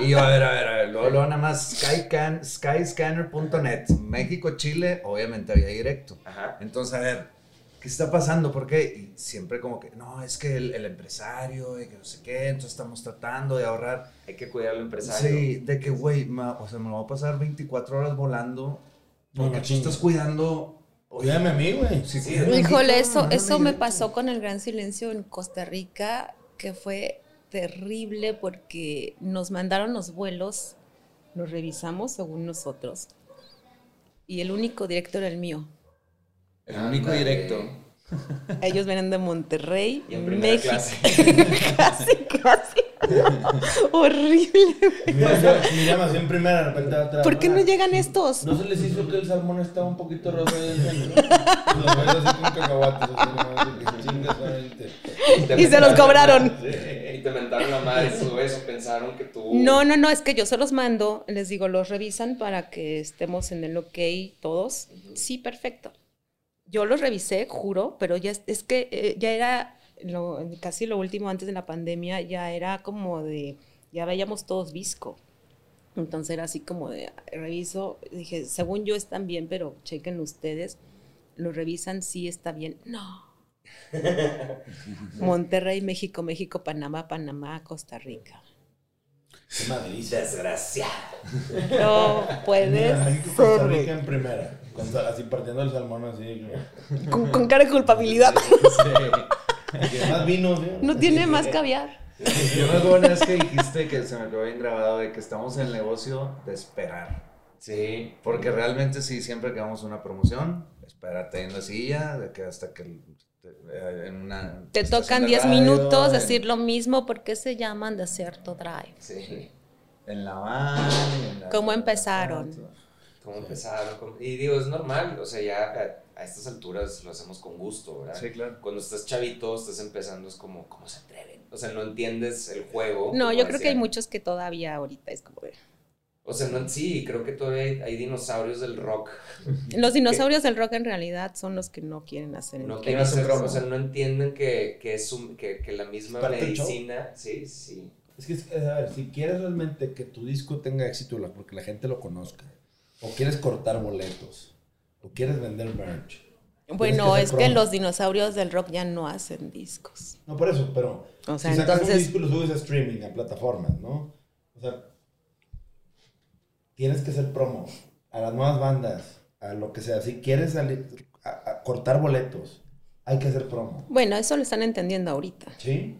y yo, a ver, a ver, a ver, luego, luego nada más skyscanner.net, México, Chile, obviamente había directo. Ajá. Entonces, a ver, ¿qué está pasando? ¿Por qué? Y siempre como que, no, es que el, el empresario y que no sé qué, entonces estamos tratando de ahorrar. Hay que cuidar al empresario. Sí, de que, güey, o sea, me lo voy a pasar 24 horas volando porque no tú estás cuidando... Cuídame a mí, güey. Sí, Sí, Híjole, eso, eso me pasó con el gran silencio en Costa Rica, que fue terrible porque nos mandaron los vuelos, los revisamos según nosotros, y el único director era el mío. El único Ándale. directo. Ellos vienen de Monterrey, Y en México. clase. casi, casi. Horrible. Mira, mira, en primera, de repente atrás. ¿Por qué no llegan estos? ¿No se les hizo que el salmón estaba un poquito rosa ahí en el centro? Los ves así con cacahuates. Y se los cobraron. Y te mentaron la madre todo eso. Pensaron que tú. No, no, no, es que yo se los mando, les digo, los revisan para que estemos en el ok todos. Sí, perfecto. Yo los revisé, juro, pero ya es, es que eh, ya era lo- casi lo último antes de la pandemia, ya era como de, ya veíamos todos visco. Entonces era así como de, reviso, dije, según yo están bien, pero chequen ustedes, lo revisan, sí está bien. No. Monterrey, México, México, Panamá, Panamá, Costa Rica. Qué madriza. Desgraciado. No puedes Costa. Rica en primera. con así partiendo el salmón así. Con, con cara de culpabilidad. Que más vino, ¿sí? No tiene más caviar. Yo me acuerdo una vez que dijiste que se me quedó bien grabado de que estamos en el negocio de esperar. Sí. Porque realmente sí, siempre que vamos a una promoción, espérate en la silla, de que hasta que en una Te tocan de 10 radio, minutos en- decir lo mismo porque se llaman desierto drive. Sí. En la van. en la- ¿Cómo empezaron? ¿Cómo empezaron? ¿Cómo- Y digo, es normal. O sea, ya a, a estas alturas lo hacemos con gusto, ¿verdad? Sí, claro. Cuando estás chavito, estás empezando, es como, ¿cómo se atreven? O sea, no entiendes el juego. No, yo creo que hay muchos que todavía ahorita es como de- O sea, no, sí, creo que todavía hay, hay dinosaurios del rock. Los dinosaurios del rock en realidad son los que no quieren hacer el No rock. quieren hacer, promo. o sea, no entienden que, que, es un- que, que la misma medicina, sí, sí. Es que, es- a ver, si quieres realmente que tu disco tenga éxito, porque la gente lo conozca, o quieres cortar boletos, o quieres vender merch. Bueno, es que promo. los dinosaurios del rock ya no hacen discos. No, por eso, pero O sea, si sacas un entonces- disco y lo subes a streaming, a plataformas, ¿no? O sea, tienes que hacer promo a las nuevas bandas, a lo que sea. Si quieres salir, a, a cortar boletos, hay que hacer promo. Bueno, eso lo están entendiendo ahorita. ¿Sí?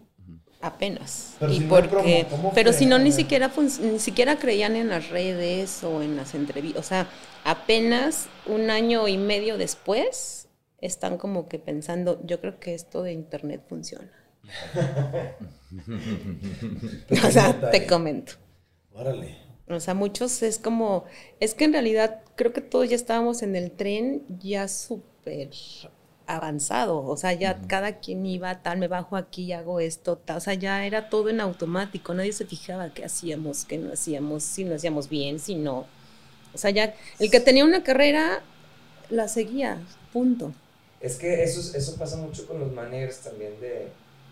apenas. Pero y si no porque, promo, ¿cómo pero si no ni siquiera ni siquiera creían en las redes o en las entrevistas, o sea, apenas un año y medio después están como que pensando, yo creo que esto de internet funciona. o sea, te comento. Órale. O sea, muchos es como, es que en realidad creo que todos ya estábamos en el tren ya súper avanzado, o sea, ya cada quien iba, tal, me bajo aquí y hago esto, tal, o sea, ya era todo en automático, nadie se fijaba qué hacíamos, qué no hacíamos, si lo hacíamos bien, si no. O sea, ya el que tenía una carrera la seguía, punto. Es que eso, es- eso pasa mucho con los managers también de,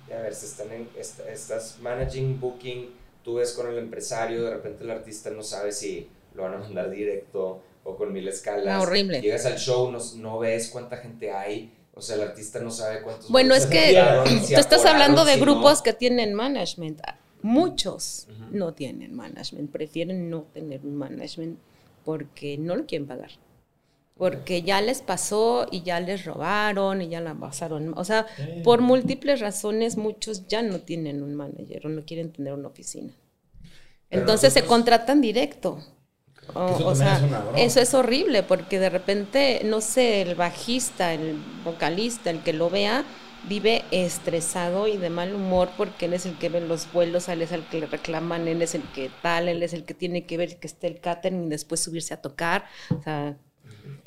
de, a ver, si están en, est- estás managing, booking, tú ves con el empresario, de repente el artista no sabe si lo van a mandar directo o con mil escalas. Ah, horrible. Llegas al show, no, no ves cuánta gente hay, o sea, el artista no sabe cuántos Bueno, es que tú estás hablando de si no. grupos que tienen management. Muchos Ujú. no tienen management, prefieren no tener un management porque no lo quieren pagar. Porque ya les pasó y ya les robaron y ya la pasaron. O sea, Sí. por múltiples razones muchos ya no tienen un manager o no quieren tener una oficina. Pero Entonces se contratan directo. O, Eso o también sea, es eso es horrible porque de repente, no sé, el bajista, el vocalista, el que lo vea, vive estresado y de mal humor porque él es el que ve los vuelos, él es el que le reclaman, él es el que tal, él es el que tiene que ver que esté el catering y después subirse a tocar. O sea,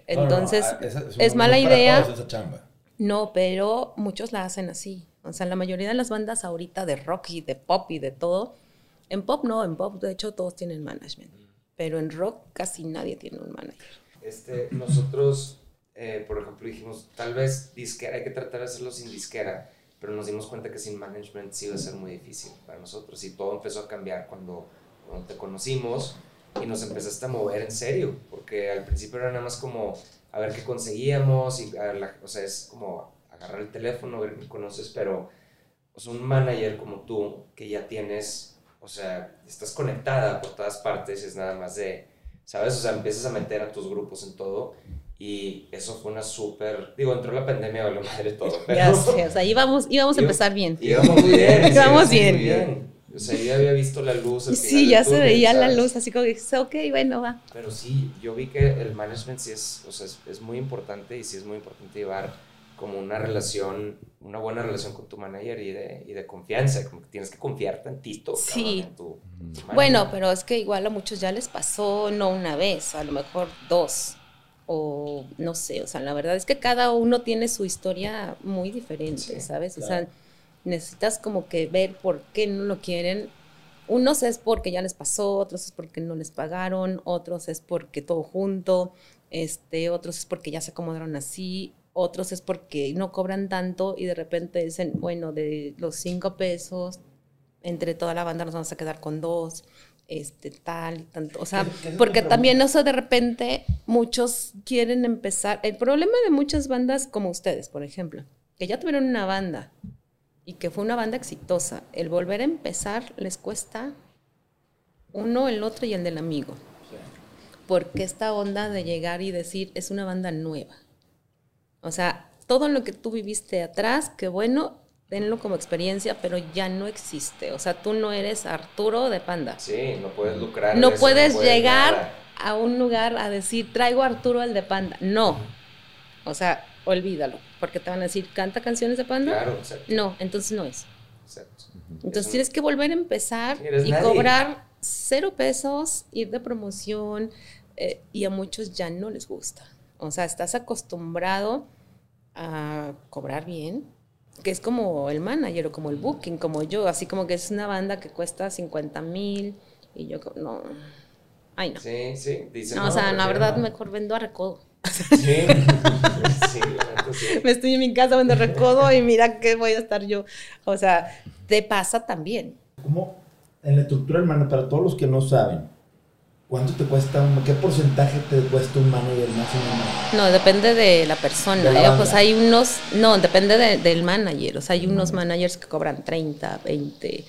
entonces No, no, esa- es mala idea. todos esa chamba. No, pero muchos la hacen así. O sea, la mayoría de las bandas ahorita de rock y de pop y de todo, en pop no, en pop de hecho todos tienen management, pero en rock casi nadie tiene un manager. Este, nosotros, eh, por ejemplo, dijimos, tal vez disquera, hay que tratar de hacerlo sin disquera, pero nos dimos cuenta que sin management sí iba a ser muy difícil para nosotros y todo empezó a cambiar cuando, cuando te conocimos y nos empezaste a mover en serio, porque al principio era nada más como a ver qué conseguíamos y a la- o sea, es como agarrar el teléfono, ver qué conoces, pero sea, un manager como tú que ya tienes, o sea, estás conectada por todas partes, es nada más de, ¿sabes? O sea, empiezas a meter a tus grupos en todo y eso fue una súper, digo, entró la pandemia, valió madre todo, pero Ya sé, o sea, íbamos, íbamos a empezar bien. íbamos muy bien, Íbamos sí, bien. muy bien. O sea, yo ya había visto la luz. al final Sí, ya se túnel, veía la ¿sabes? luz, así como que ok, bueno, va. Pero sí, yo vi que el management sí es, o sea, es, es muy importante y sí es muy importante llevar como una relación, una buena relación con tu manager y de, y de confianza, como que tienes que confiar tantito cabrón, Sí. en tu, en tu Bueno, pero es que igual a muchos ya les pasó no una vez, a lo mejor dos. O no sé, o sea, la verdad es que cada uno tiene su historia muy diferente, Sí, ¿sabes? O claro. sea, necesitas como que ver por qué no lo quieren. Unos es porque ya les pasó, otros es porque no les pagaron, otros es porque todo junto, este, otros es porque ya se acomodaron así, otros es porque no cobran tanto y de repente dicen, bueno, de los cinco pesos, entre toda la banda nos vamos a quedar con dos, este, tal, tanto, o sea, ¿Qué- qué es porque también eso de repente muchos quieren empezar, el problema de muchas bandas como ustedes, por ejemplo, que ya tuvieron una banda y que fue una banda exitosa, el volver a empezar les cuesta uno, el otro y el del amigo. Porque esta onda de llegar y decir es una banda nueva. O sea, todo lo que tú viviste atrás, que bueno, tenlo como experiencia, pero ya no existe. O sea, tú no eres Arturo de Panda. Sí, no puedes lucrar. No eso, puedes llegar nada. a un lugar a decir, traigo a Arturo el de Panda. No. O sea, olvídalo. Porque te van a decir, ¿canta canciones de Panda? Claro, exacto. No, entonces no es. exacto. Entonces tienes que volver a empezar y nadie. cobrar cero pesos, ir de promoción, eh, y a muchos ya no les gusta. O sea, estás acostumbrado a cobrar bien, que es como el manager o como el booking, como yo, así como que es una banda que cuesta 50 mil y yo no, ay no. Sí, sí. Dicen, No, o sea, la verdad no". mejor vendo a recodo. Sí, sí, la neta sí. Me estoy en mi casa vendo recodo y mira que voy a estar yo. O sea, te pasa también. ¿Cómo en la estructura manager, para todos los que no saben, cuánto te cuesta un, qué porcentaje te cuesta un manager más o menos? No, depende de la persona. De la ¿eh? Pues hay unos, no, depende de- del manager. O sea, hay unos managers que cobran 30, 20,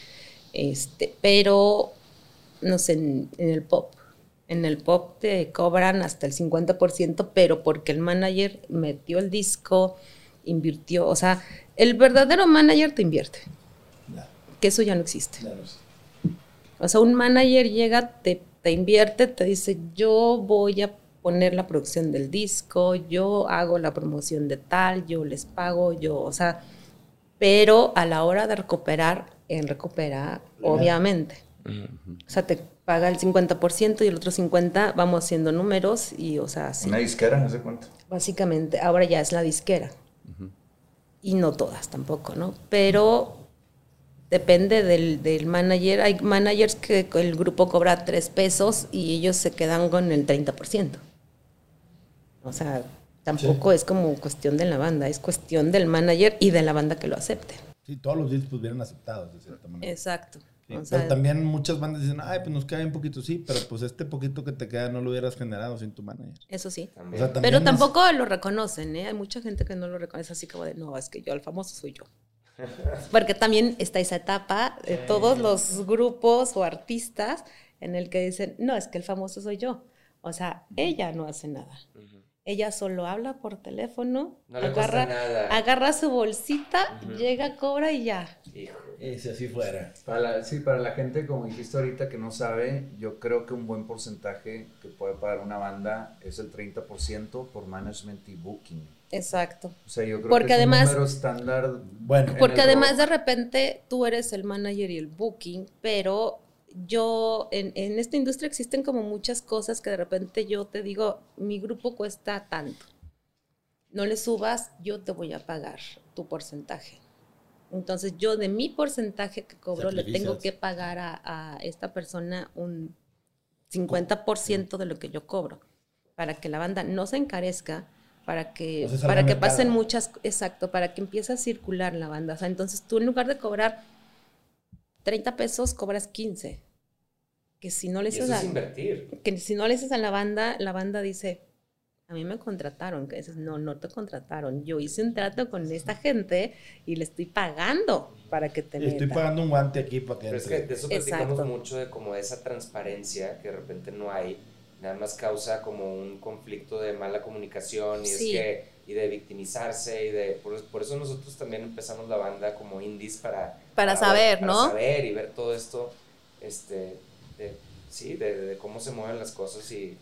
este, pero no sé, en, en el pop. En el pop te cobran hasta el 50%, pero porque el manager metió el disco, invirtió. O sea, el verdadero manager te invierte. Que eso ya no existe. Ya no sé. O sea, un manager llega, te, te invierte, te dice, yo voy a poner la producción del disco, yo hago la promoción de tal, yo les pago, yo, o sea, pero a la hora de recuperar, él recupera, obviamente. O sea, te paga el 50% y el otro 50% vamos haciendo números y, o sea, sí. Una disquera, no sé cuánto. Básicamente, ahora ya es la disquera. Y no todas tampoco, ¿no? Pero depende del, del manager. Hay managers que el grupo cobra tres pesos y ellos se quedan con el 30%. O sea, tampoco es como cuestión de la banda, es cuestión del manager y de la banda que lo acepte. Sí, todos los discos pues vienen aceptados de cierta manera. Exacto. Sí, O sea, pero también muchas bandas dicen, ay, pues nos queda bien poquito, sí, pero pues este poquito que te queda no lo hubieras generado sin tu manager. eso sí. O sea, Pero es- tampoco lo reconocen, ¿eh? Hay mucha gente que no lo reconoce así como de, no, es que yo, el famoso soy yo. Porque también está esa etapa de todos los grupos o artistas en el que dicen, no, es que el famoso soy yo. O sea, ella no hace nada. Ella solo habla por teléfono, No le cuesta agarra, nada. agarra su bolsita, llega, cobra y ya. Hijo. Y si así fuera. Para la- sí, para la gente, como dijiste ahorita, que no sabe, yo creo que un buen porcentaje que puede pagar una banda es el 30% por management y booking. Exacto. O sea, yo creo Porque que es además- un número estándar. Bueno, En Porque además rock. de repente tú eres el manager y el booking, pero yo, en, en esta industria existen como muchas cosas que de repente yo te digo, mi grupo cuesta tanto. No le subas, yo te voy a pagar tu porcentaje. Entonces yo de mi porcentaje que cobro le tengo que pagar a, a esta persona un 50% de lo que yo cobro, para que la banda no se encarezca, para que, O sea, salga para que mercado. pasen muchas, exacto, para que empiece a circular la banda. O sea, entonces tú en lugar de cobrar 30 pesos, cobras 15. Que si no le dices a, es invertir. que si no le dices a la banda, la banda dice, a mí me contrataron. Que dices, no, no te contrataron. Yo hice un trato con esta gente y le estoy pagando para que te y estoy pagando un guante aquí para que Pero es que de eso platicamos Exacto. mucho de como esa transparencia que de repente no hay, nada más causa como un conflicto de mala comunicación y Sí. es que y de victimizarse y de por, por eso nosotros también empezamos la banda como indies para Para ver- saber, para ¿no? saber y ver todo esto este de, sí de, de cómo se mueven las cosas y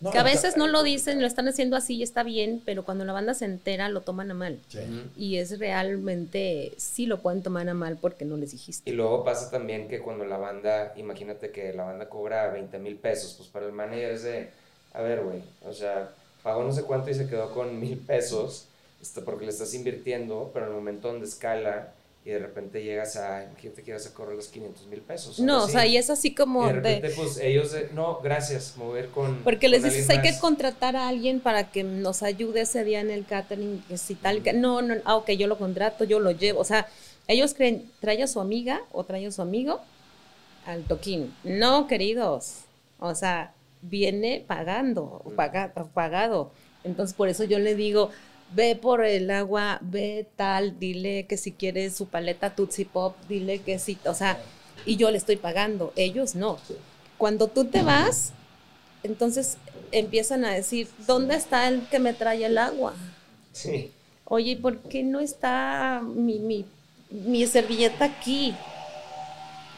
No, Que a veces no lo dicen, lo están haciendo así y está bien, pero cuando la banda se entera lo toman a mal. Sí. Y es realmente, sí lo pueden tomar a mal porque no les dijiste. Y luego pasa también que cuando la banda, imagínate que la banda cobra 20 mil pesos, pues para el manager es de, a ver, güey, o sea, pagó no sé cuánto y se quedó con mil pesos, este, porque le estás invirtiendo, pero en el momento donde escala y de repente llegas a, imagínate que vas a correr los 500 mil pesos. No, o sea, y es así como Y de de... repente, pues ellos, de, no, gracias, mover con. Porque les con dices, hay que más". contratar a alguien para que nos ayude ese día en el catering, que si tal, que no, no, ah, ok, yo lo contrato, yo lo llevo. O sea, ellos creen, trae a su amiga o trae a su amigo al toquín. No, queridos. O sea, viene pagando, paga- pagado. Entonces, por eso yo le digo, ve por el agua, ve tal, dile que si quiere su paleta Tootsie Pop, dile que sí, o sea, y yo le estoy pagando, ellos no. Cuando tú te vas, entonces empiezan a decir, ¿dónde está el que me trae el agua? Sí. Oye, ¿por qué no está mi, mi, mi servilleta aquí?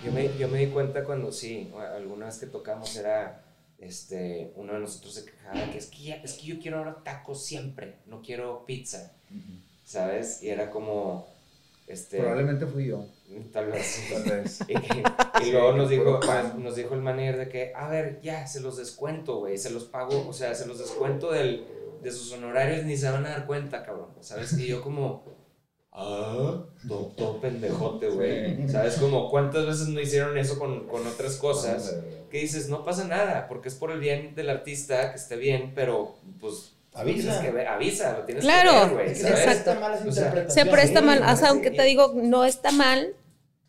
Yo me, yo me di cuenta cuando sí, alguna vez que tocamos era, este, uno de nosotros se quejaba que es que, ya- es que yo quiero ahora tacos siempre, no quiero pizza, ¿sabes? Y era como, este, Probablemente fui yo. tal vez. Tal vez. Y, luego nos dijo, nos dijo el manager de que, a ver, ya, se los descuento, güey, se los pago, o sea, se los descuento del, de sus honorarios, ni se van a dar cuenta, cabrón, ¿sabes? Y yo como, ah, todo, todo pendejote, güey, ¿sabes? Como, ¿cuántas veces no hicieron eso con, con otras cosas? Que dices, no pasa nada, porque es por el bien del artista, que esté bien, pero, pues, Avisa. que ver- avisa, lo tienes Claro, que ver, güey, O sea, interpretaciones. Se presta sí, mal, o sí. sea, aunque te digo, no está mal,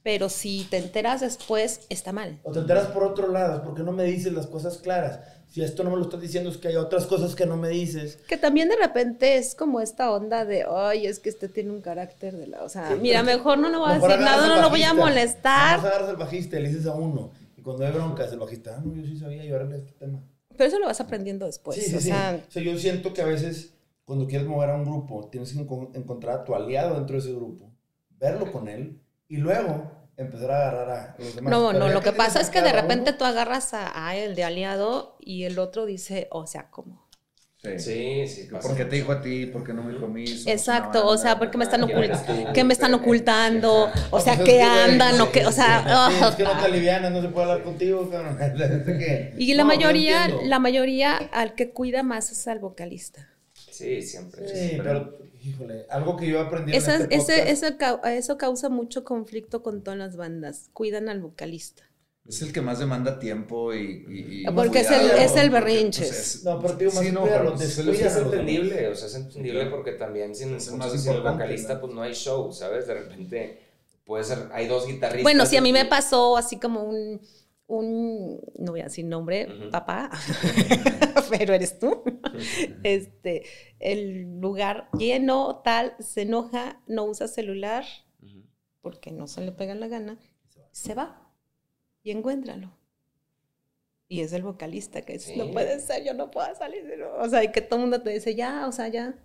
pero si te enteras después, está mal. O te enteras por otro lado, es porque no me dices las cosas claras. Si esto no me lo estás diciendo, es que hay otras cosas que no me dices. Que también de repente es como esta onda de, ay, es que este tiene un carácter de la, o sea, Sí, mira, mejor no le voy a decir nada, no lo voy a molestar. Vamos a agarras al bajista y le dices a uno. Y cuando hay broncas, el bajista, ah, no, yo sí sabía llevarle este tema. Pero eso lo vas aprendiendo después. sí, sí, o sí. sea, O sea, yo siento que a veces cuando quieres mover a un grupo, tienes que encon- encontrar a tu aliado dentro de ese grupo, verlo con él y luego empezar a agarrar a los demás. No, Pero no, lo que pasa es que de repente uno, tú agarras a, a él de aliado y el otro dice, o sea, ¿cómo? Sí. Sí, sí. ¿Por qué te dijo a ti? ¿Por qué no me dijo a mí? Exacto, o sea, porque me están Ah, ¿quién eres ocultando? ¿qué me están ocultando? O sea, ¿qué andan? o qué, o sea, sí, es que no te alivianas, no se puede hablar contigo, y la mayoría, la mayoría al que cuida más es al vocalista. Sí, siempre. Sí, pero, híjole, algo que yo aprendí en Esa- este ese, podcast- ese eso causa mucho conflicto con todas las bandas. Cuidan al vocalista. Es el que más demanda tiempo y. y- y Porque es el- cuidado, es el porque, berrinches. pues, es- No, pero digo, más sí, no, pero pues, Es es entendible, o sea, es entendible porque también sin, Es el más sin el vocalista ¿no? pues no hay show, ¿sabes? De repente puede ser, hay dos guitarristas. Bueno, sí, a mí me pasó así como un, un no voy a decir nombre, papá, pero eres tú. Este, el lugar lleno, tal, se enoja, no usa celular porque no se le pega la gana, se va y encuéntralo. Y es el vocalista que dice, Sí. no puede ser, yo no puedo salir. de nuevo". O sea, y que todo el mundo te dice, ya, o sea, ya.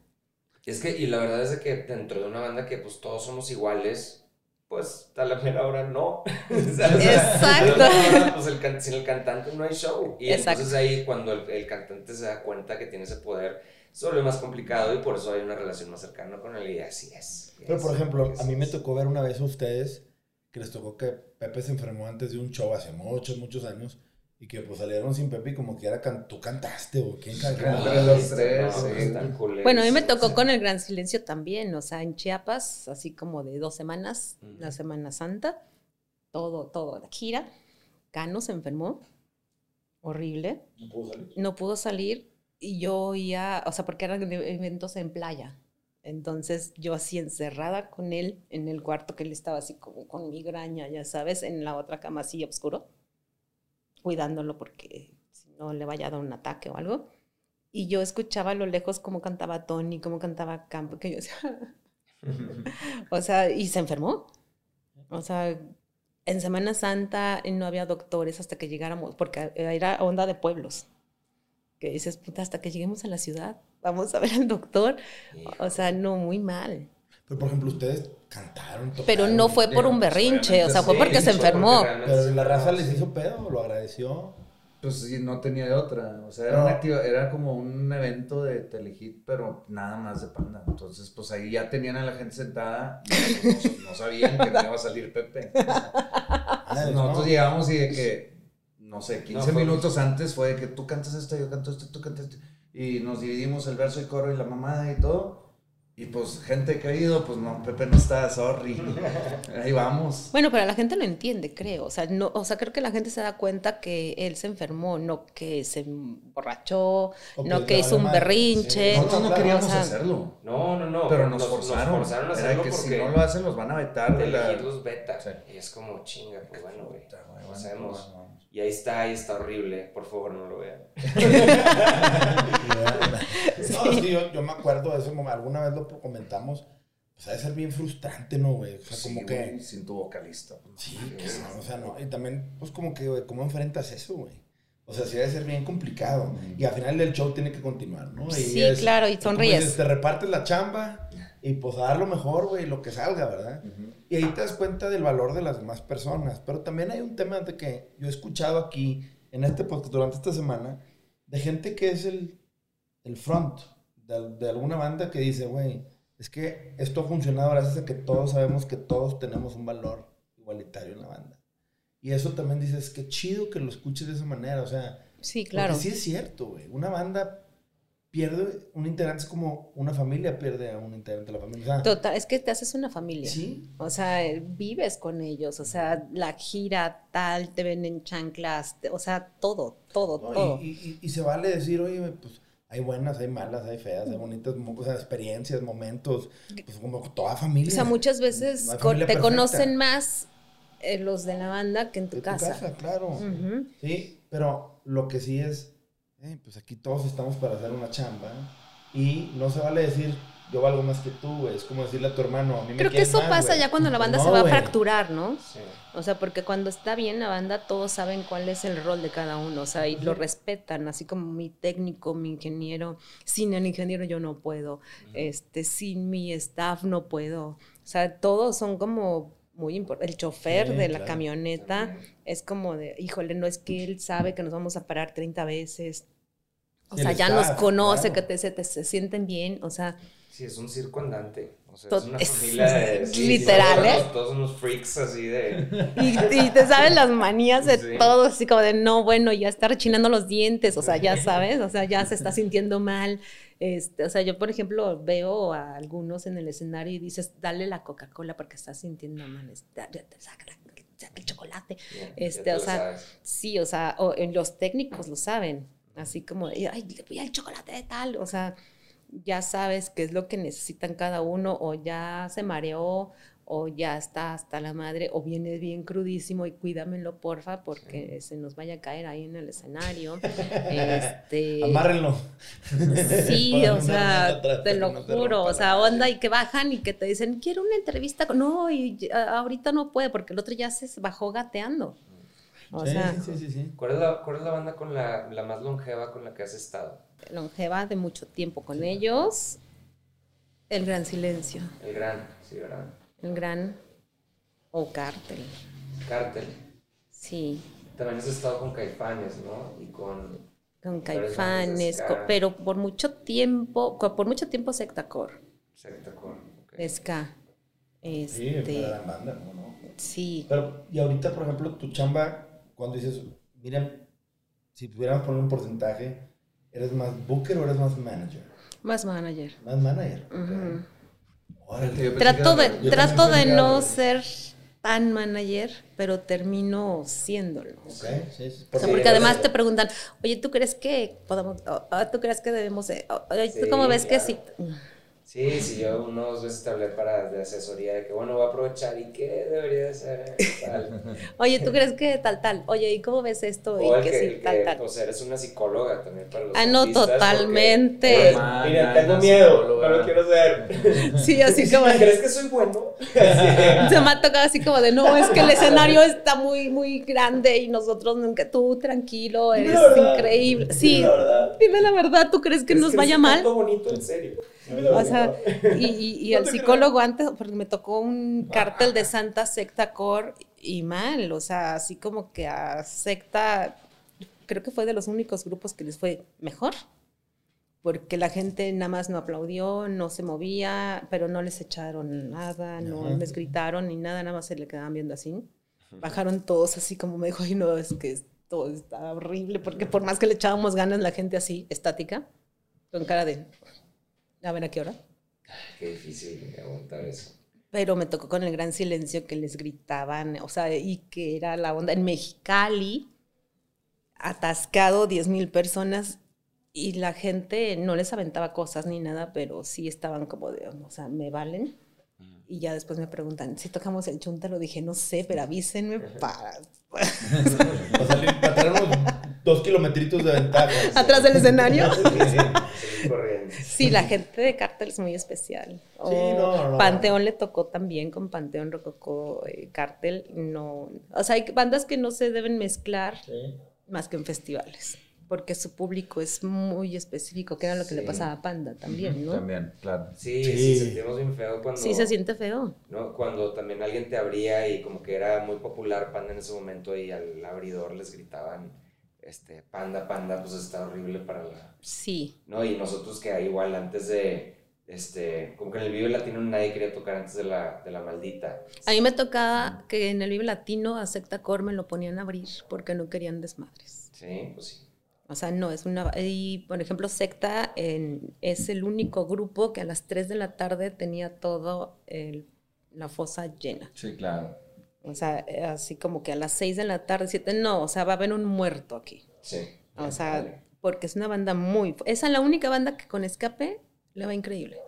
Es que, y la verdad es que dentro de una banda que pues todos somos iguales, pues a la mera hora no. Exacto. hora, pues, el can- sin el cantante no hay show. Y Exacto. entonces ahí cuando el, el cantante se da cuenta que tiene ese poder, se vuelve más complicado y por eso hay una relación más cercana con él y así es. Pero, por ejemplo, es. a mí me tocó ver una vez a ustedes que les tocó que Pepe se enfermó antes de un show hace muchos, muchos años y que pues salieron sin Pepe y como que era can tú cantaste o quién cantó. Ah, los tres, no, sí. pues. Bueno, a mí me tocó con el Gran Silencio también, o sea, en Chiapas, así como de dos semanas, la Semana Santa, todo, todo, la gira. Cano se enfermó, horrible, No pudo salir. no pudo salir y yo iba, o sea, porque eran eventos en playa. Entonces yo así encerrada con él en el cuarto que él estaba así como con migraña, ya sabes, en la otra cama así oscuro, cuidándolo porque si no le vaya a dar un ataque o algo. Y yo escuchaba a lo lejos cómo cantaba Tony, cómo cantaba Campo, que yo decía, o sea, y se enfermó. O sea, en Semana Santa no había doctores hasta que llegáramos, porque era onda de pueblos. Que dices, puta, hasta que lleguemos a la ciudad, vamos a ver al doctor. O sea, no, muy mal. Pero, por ejemplo, ustedes cantaron, tocaron. Pero no fue por un pues, berrinche, o sea, fue Sí, porque se enfermó. Pero la raza les hizo pedo, lo agradeció. Pues sí, no tenía de otra. O sea, era, No. activa- era como un evento de Telehit, pero nada más de panda. Entonces, pues ahí ya tenían a la gente sentada y pues, no, no sabían que no iba a salir Pepe. Ah, no. nosotros llegamos y de que, no sé, 15 No, fue- minutos antes fue de que tú cantas esto, yo canto esto, tú cantas esto. Y nos dividimos el verso y coro y la mamada y todo. Y pues, gente que ha ido, pues no, Pepe no está, sorry. Ahí vamos. Bueno, pero la gente lo entiende, creo. O sea, no, o sea, creo que la gente se da cuenta que él se enfermó, no que se emborrachó, O no que que hizo un madre. berrinche. Sí. Nosotros no claro, queríamos o sea, hacerlo. No, no, no. Pero nos forzaron. forzaron a Era hacerlo que porque si no lo hacen, los van a vetar de la. elegir los beta. Sí. Y es como chinga, pues bueno, güey. Puta, güey, Lo bueno, hacemos. bueno, bueno. Y ahí está, ahí está horrible. Por favor, no lo vean. No, sí, yo, yo me acuerdo de ese momento, alguna vez lo comentamos, pues ha de ser bien frustrante, ¿no, güey? O sea, Sí, como que... sin tu vocalista. pues, Sí, cabrón, o sea, no, y también, pues como que, güey, ¿cómo enfrentas eso, güey? O sea, sí debe ser bien complicado. Y al final del show tiene que continuar, ¿no? Y Sí, es- claro, y sonríes. dices, te repartes la chamba y pues a dar lo mejor, güey, lo que salga, ¿verdad? Ujú. Y ahí te das cuenta del valor de las demás personas. Pero también hay un tema de que yo he escuchado aquí, en este podcast, durante esta semana, de gente que es el, el front de, de alguna banda que dice, güey, es que esto ha funcionado gracias a que todos sabemos que todos tenemos un valor igualitario en la banda. Y eso también dices, qué chido que lo escuches de esa manera, o sea, Sí, claro. porque sí es cierto, güey. Una banda pierde un integrante, es como una familia pierde a un integrante de la familia. O sea, Total, es que te haces una familia. sí, O sea, vives con ellos, o sea, la gira tal, te ven en chanclas, te- o sea, todo, todo, ¿no? todo. Y, y- y se vale decir, oye, pues hay buenas, hay malas, hay feas, hay bonitas o sea, experiencias, momentos, pues como toda familia. O sea, muchas veces te perfecta. conocen más eh, los de la banda que en tu De tu casa. casa, claro. Sí, pero lo que sí es, eh, pues aquí todos estamos para hacer una chamba y no se vale decir, yo valgo más que tú, güey. Es como decirle a tu hermano, a mí me Creo que eso pasa güey". ya cuando la banda No, se va a fracturar, ¿no? Sí. O sea, porque cuando está bien la banda, todos saben cuál es el rol de cada uno, o sea, y lo respetan, así como mi técnico, mi ingeniero, sin el ingeniero yo no puedo, este, sin mi staff no puedo. O sea, todos son como muy importante. El chofer Sí, de la claro. camioneta es como de, híjole, no es que él sabe que nos vamos a parar 30 veces. O sea, ya nos conoce, claro. que te, se, te- se sienten bien. O sea, Sí, es un circo andante. O sea, es una familia de. sí, literal, todos ¿eh? unos- Todos unos freaks así de. y, y te saben las manías de Sí. todo, así como de, no, bueno, ya está rechinando los dientes, o sea, ya sabes, o sea, ya se está sintiendo mal. Este, o sea, yo, por ejemplo, veo a algunos en el escenario y dices, dale la Coca-Cola porque estás sintiendo mal. este, ya te saca, la- saca el chocolate. Este, te o sea, sabes. Sí, o sea, o en los técnicos lo saben, así como, de, ay, le voy al chocolate de tal, o sea, ya sabes qué es lo que necesitan cada uno, o ya se mareó, o ya está hasta la madre, o viene bien crudísimo y cuídamelo, porfa, porque se nos vaya a caer ahí en el escenario. este, Amárrenlo. Sí, o sea, atrás te lo no juro, o sea, onda y que bajan y que te dicen, quiero una entrevista. con-". No, y ahorita no puede porque el otro ya se bajó gateando. O Sí, sea, sí, sí, sí, sí. ¿Cuál es, la, ¿Cuál es la banda con la, la más longeva con la que has estado? longeva de mucho tiempo con ellos. El gran silencio, El Gran, sí, ¿verdad? el gran o cártel, Cártel. sí, También has estado con Caifanes, ¿no? Y con. con caifanes, pero por mucho tiempo, por mucho tiempo sectacor, Sectacor. ok. ska. Sí, Este, para la banda, ¿no? no? sí, Pero, y ahorita, por ejemplo, tu chamba, cuando dices, miren, si pudiéramos poner un porcentaje, ¿eres más booker o eres más manager? más manager. Más manager. Ujú. Órale. Yo pensé Trato de, yo trato de no ser tan manager, pero termino siéndolo. Ok, sí, sí. O sea, porque además te preguntan, oye, ¿tú crees que podemos, o- o tú crees que debemos, ¿tú Sí, cómo ves que sí? Sí, sí, yo unas veces te hablé para de asesoría de que, bueno, voy a aprovechar y qué debería de ser tal. Oye, ¿tú crees que tal, tal? Oye, ¿y cómo ves esto? Y O el que que, sí, el tal, que, tal. pues eres una psicóloga también para los Ah, no, porque- totalmente. Man, Mira, tengo miedo, psicóloga. no lo quiero ser. Sí, así como, ¿Crees que soy bueno? se me ha tocado así como de, no, es que el escenario está muy, muy grande y nosotros nunca, tú tranquilo, eres increíble. Sí, la verdad. dime la verdad, ¿tú crees que nos vaya es mal? bonito, en serio. O sea, y, y, y psicólogo antes, porque me tocó un cártel de Santa Secta Core y mal, o sea, así como que a Secta, creo que fue de los únicos grupos que les fue mejor, porque la gente nada más no aplaudió, no se movía, pero no les echaron nada, no Ajá. les gritaron ni nada, nada más se le quedaban viendo así. Bajaron todos así como me dijo, ay no, es que esto está horrible, porque por más que le echábamos ganas, la gente así, estática, con cara de, a ver a qué hora. Qué difícil aguantar eso. Pero me tocó con el gran silencio que les gritaban, o sea, y que era la onda en Mexicali, atascado 10 mil personas, y la gente no les aventaba cosas ni nada, pero sí estaban como de, o sea, me valen. Y ya después me preguntan, si tocamos el chunta, lo dije, no sé, pero avísenme para... Para salir, para dos kilometritos de ventaja. Atrás del escenario. Corriendo. Sí, la gente de Cártel es muy especial. O no, no. Panteón le tocó también con Panteón Rococó eh, Cártel. No, o sea, hay bandas que no se deben mezclar Sí. más que en festivales, porque su público es muy específico, que era lo que le Sí. pasaba a Panda también, ¿no? También, claro. Sí, Sí. sí, sentimos bien feo cuando... Sí, se siente feo. ¿no? Cuando también alguien te abría y como que era muy popular Panda en ese momento y al abridor les gritaban, este, Panda, Panda, pues está horrible para la... Sí, ¿No? Y nosotros que igual antes de, este, como que en el Vive Latino nadie quería tocar antes de la, de la maldita. a mí me tocaba que en el Vive Latino a Secta Core me lo ponían a abrir porque no querían desmadres. Sí, pues sí. O sea, no, es una... Y, por ejemplo, Secta en- es el único grupo que a las 3 de la tarde tenía todo el- la fosa llena. Sí, claro. O sea, eh, así como que a las 6 de la tarde, 7, no, o sea, va a haber un muerto aquí. Sí. O sea, porque es una banda muy... Esa es la única banda que con escape le va increíble.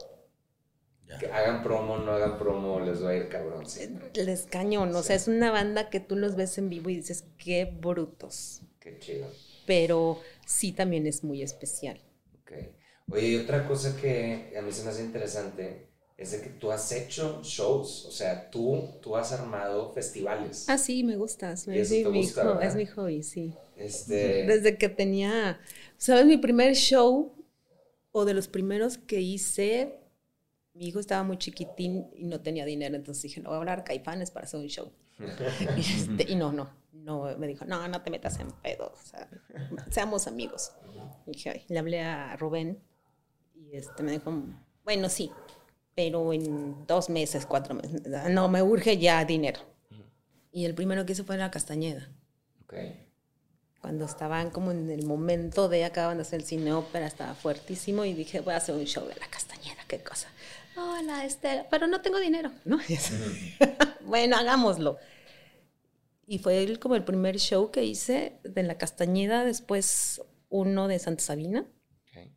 Que hagan promo, no hagan promo, les va a ir cabrón. Sí. Les cañón, o sea, es una banda que tú los ves en vivo y dices, qué brutos. Qué chido. Pero sí también es muy especial. Ok. Oye, y otra cosa que a mí se me hace interesante es de que tú has hecho shows, o sea, tú, tú has armado festivales. Ah, sí, me gusta. Es, Y eso mi, te mi gusta, es mi hobby, sí. Este, Desde que tenía, ¿sabes? Mi primer show o de los primeros que hice, mi hijo estaba muy chiquitín y no tenía dinero, entonces dije, no voy a hablar Caifanes para hacer un show. y, este, y no, no, no, me dijo, no, no te metas en pedo, o sea, seamos amigos. Y dije, le hablé a Rubén y este, me dijo, bueno, sí, pero en dos meses, cuatro meses, no, me urge ya dinero. Y el primero que hice fue la Castañeda Ok. cuando estaban como en el momento de acaban de hacer el cine ópera, estaba fuertísimo y dije, voy a hacer un show de la Castañeda, qué cosa. Hola, Estela, pero no tengo dinero, ¿no? Bueno, hagámoslo. Y fue el- como el primer show que hice de la Castañeda, después uno de Santa Sabina, ok.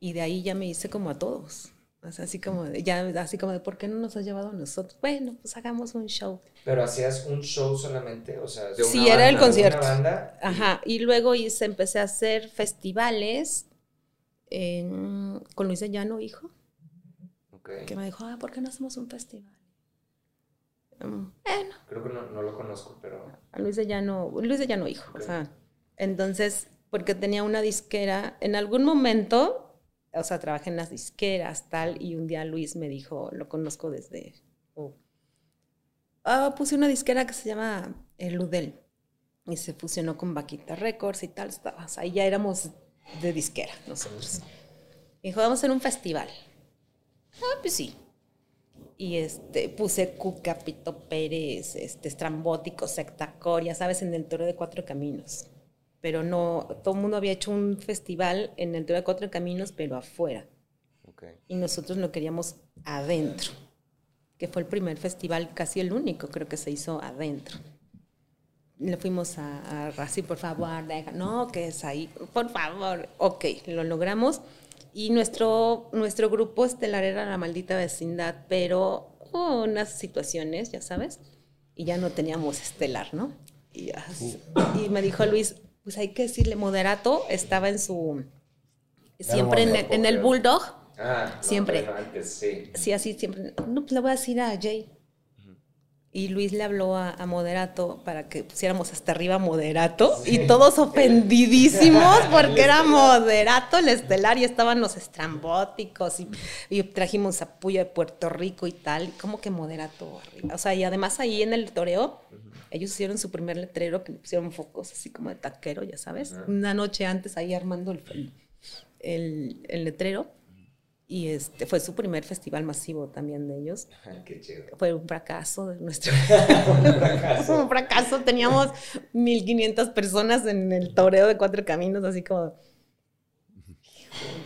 y de ahí ya me hice como a todos. O sea, así como, de- ya, así como de, ¿por qué no nos has llevado a nosotros? Bueno, pues hagamos un show. Pero hacías un show solamente, o sea, de Sí, una era el banda, concierto. Una banda. y- Ajá, y luego hice, empecé a hacer festivales en- con Luis de Llano, hijo, ok. que me dijo, ah, ¿por qué no hacemos un festival? Mm, Bueno, Creo que no, no lo conozco, pero. a Luis de Llano, Luis de Llano, hijo, Ok. o sea, entonces, porque tenía una disquera, en algún momento, o sea, trabajé en las disqueras, tal, y un día Luis me dijo, lo conozco desde, oh, ah, puse una disquera que se llama El Ludel, y se fusionó con Vaquita Records y tal, estaba, o sea, ahí ya éramos de disquera nosotros. Y dijo, vamos a hacer un festival. Ah, pues sí. Y este, puse Cuca, Pito Pérez, este, Estrambótico, Sectacor, ya sabes, en el Toro de Cuatro Caminos. Pero no, todo el mundo había hecho un festival en el Toro de Cuatro Caminos, pero afuera. Ok. Y nosotros lo queríamos adentro, que fue el primer festival, casi el único, creo que se hizo adentro. Le fuimos a, a Raci, por favor, deja, no, que es ahí, por favor, ok, lo logramos. Y nuestro, nuestro grupo estelar era la maldita vecindad, pero hubo unas situaciones, ya sabes, y ya no teníamos estelar, ¿no? Y, ya- y me dijo Luis, pues hay que decirle, moderato estaba en su, siempre en el, en el Bulldog, Ah, no, Siempre. bueno, antes, sí. Sí, así siempre. No, pues le voy a decir a Jay. Y Luis le habló a, a Moderato para que pusiéramos hasta arriba Moderato. Y todos ofendidísimos porque era Moderato el estelar y estaban los estrambóticos. Y, y trajimos a Puya de Puerto Rico y tal. Y como que Moderato arriba. O sea, y además ahí en el toreo, ellos hicieron su primer letrero que le pusieron focos así como de taquero, ya sabes. Una noche antes ahí armando el, el, el letrero. Y este fue su primer festival masivo también de ellos. Qué chido. Fue un fracaso de nuestro. Fue un fracaso. Teníamos 1500 personas en el toreo de cuatro caminos, así como.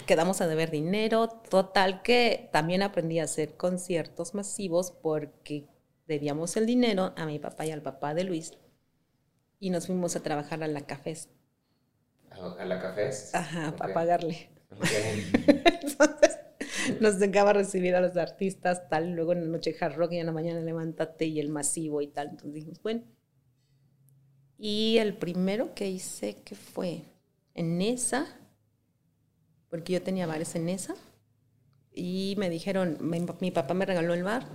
Quedamos a deber dinero. Total que también aprendí a hacer conciertos masivos porque debíamos el dinero a mi papá y al papá de Luis. Y nos fuimos a trabajar a la cafés. ¿A, la café? Ajá, Ok. para pagarle. Ok. Entonces nos tocaba recibir a los artistas, tal, luego en la noche hard rock y en la mañana levántate y el masivo y tal. Entonces dijimos, bueno. Y el primero que hice, que fue en esa, porque yo tenía bares en esa, y me dijeron, mi, mi papá me regaló el bar,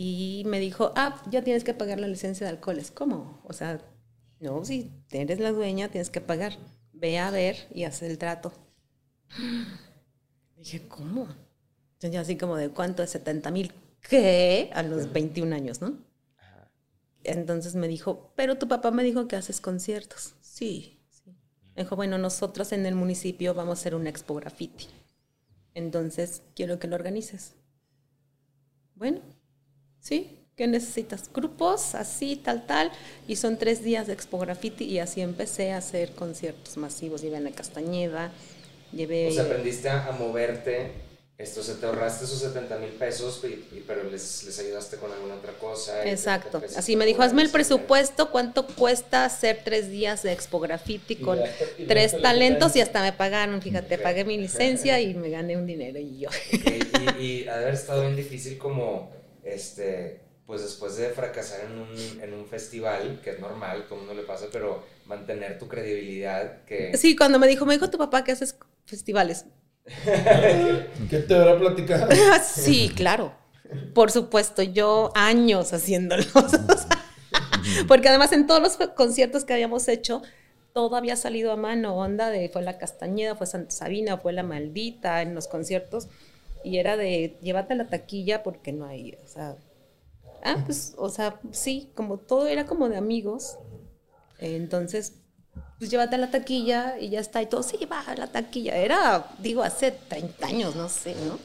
y me dijo, ah, ya tienes que pagar la licencia de alcoholes. ¿Cómo? O sea, no, si eres la dueña, tienes que pagar. Ve a ver y haz el trato. Dije, ¿cómo? Entonces yo así como de cuánto es 70 mil. ¿Qué? A los 21 años, ¿no? Entonces me dijo, pero tu papá me dijo que haces conciertos. Sí, sí. Me dijo, bueno, nosotros en el municipio vamos a hacer un expo graffiti. Entonces quiero que lo organices. Bueno, sí, ¿qué necesitas? Grupos, así, tal, tal. Y son tres días de expo graffiti y así empecé a hacer conciertos masivos. Llevé a la Castañeda, llevé... O sea, aprendiste a, moverte. Esto, se te ahorraste esos 70 mil pesos, y- y- pero les, les ayudaste con alguna otra cosa. y te- Exacto. te Así me dijo, hazme el presupuesto, cuánto cuesta hacer tres días de Expo Graffiti Y con la- y tres talentos y hasta me pagaron, fíjate, Ok. pagué mi licencia y me gané un dinero y yo. Y, y de haber estado bien difícil como, este, pues después de fracasar en un, en un festival, que es normal, todo el mundo le pasa, pero mantener tu credibilidad, que... Sí, cuando me dijo, me dijo tu papá que haces festivales. ¿Qué te habrá platicado? sí, claro. Por supuesto, yo años haciéndolos. Porque además en todos los conciertos que habíamos hecho, todo había salido a mano, onda de fue la Castañeda, fue Santa Sabina, fue la Maldita en los conciertos. Y era de llévate la taquilla porque no hay, o sea, ah, pues, o sea, sí, como todo era como de amigos, entonces, pues llévate a la taquilla y ya está, y todo, sí, va a la taquilla, era, digo, hace 30 años, no sé, ¿no?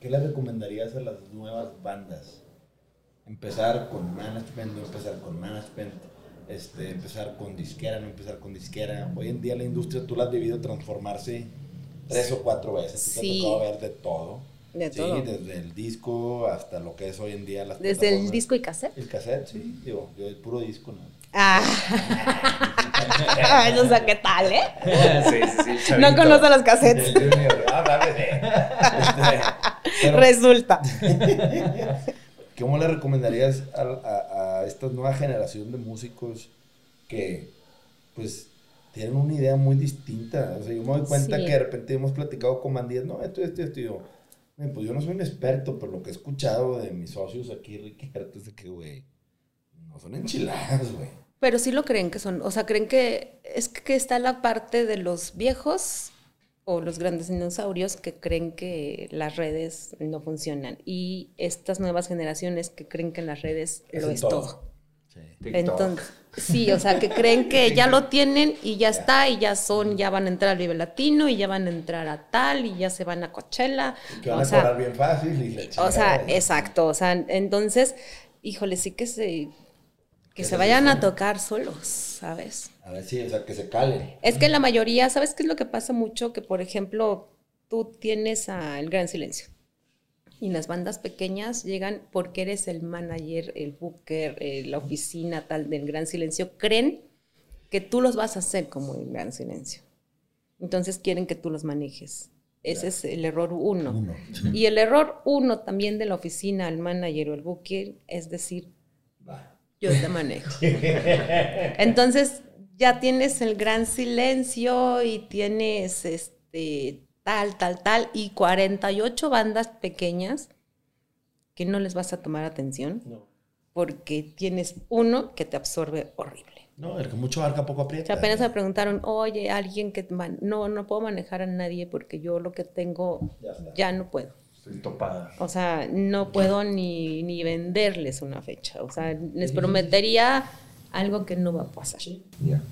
¿Qué le recomendarías a las nuevas bandas? Empezar con management, no empezar con management, este, empezar con disquera, no empezar con disquera. Hoy en día la industria tú la has debido transformarse tres o cuatro veces. Sí. te tocado ver de todo. De sí, todo. desde el disco hasta lo que es hoy en día las Desde el disco y cassette. El cassette, sí. Digo, yo el puro disco, ¿no? Ah, no sé qué tal, ¿eh? sí, sí, sí. No conozco los cassettes. Ah, dale de- este, pero, Resulta. ¿Cómo le recomendarías a, a- a esta nueva generación de músicos que, pues, tienen una idea muy distinta? O sea, yo me doy cuenta Sí. que de repente hemos platicado con bandías, no, esto, esto, esto, y yo, "Men, pues yo no soy un experto, pero lo que he escuchado de mis socios aquí, Ricky es de que, güey, no son enchiladas, güey. Pero sí lo creen que son, o sea, creen que es que está la parte de los viejos o los grandes dinosaurios que creen que las redes no funcionan y estas nuevas generaciones que creen que las redes Es lo en es todo. todo. Sí. Entonces, sí, o sea, que creen que ya lo tienen y ya está y ya son, ya van a entrar al Vive Latino y ya van a entrar a tal y ya se van a Coachella. Que van o a sea, cobrar bien fácil y la o sea, exacto, o sea, entonces, híjole, sí que se que se vayan a tocar solos, ¿sabes? A ver, sí, o sea, que se calen. Es que la mayoría, ¿sabes qué es lo que pasa mucho? Que, por ejemplo, tú tienes a El Gran Silencio. Y las bandas pequeñas llegan porque eres el manager, el booker, eh, la oficina tal del Gran Silencio. Creen que tú los vas a hacer como el Gran Silencio. Entonces quieren que tú los manejes. Ese es el error uno. Uno. Y el error uno también de la oficina, el manager o el booker, es decir, Va. yo te manejo. Entonces ya tienes el gran silencio y tienes este tal, tal, tal y 48 bandas pequeñas que no les vas a tomar atención No. porque tienes uno que te absorbe horrible. No, el que mucho abarca poco O aprieta. sea, apenas me preguntaron, oye, alguien que no, no puedo manejar a nadie porque yo lo que tengo Ya no puedo. Estoy topada. O sea, no puedo ni, ni venderles una fecha. O sea, les prometería algo que no va a pasar. Ya.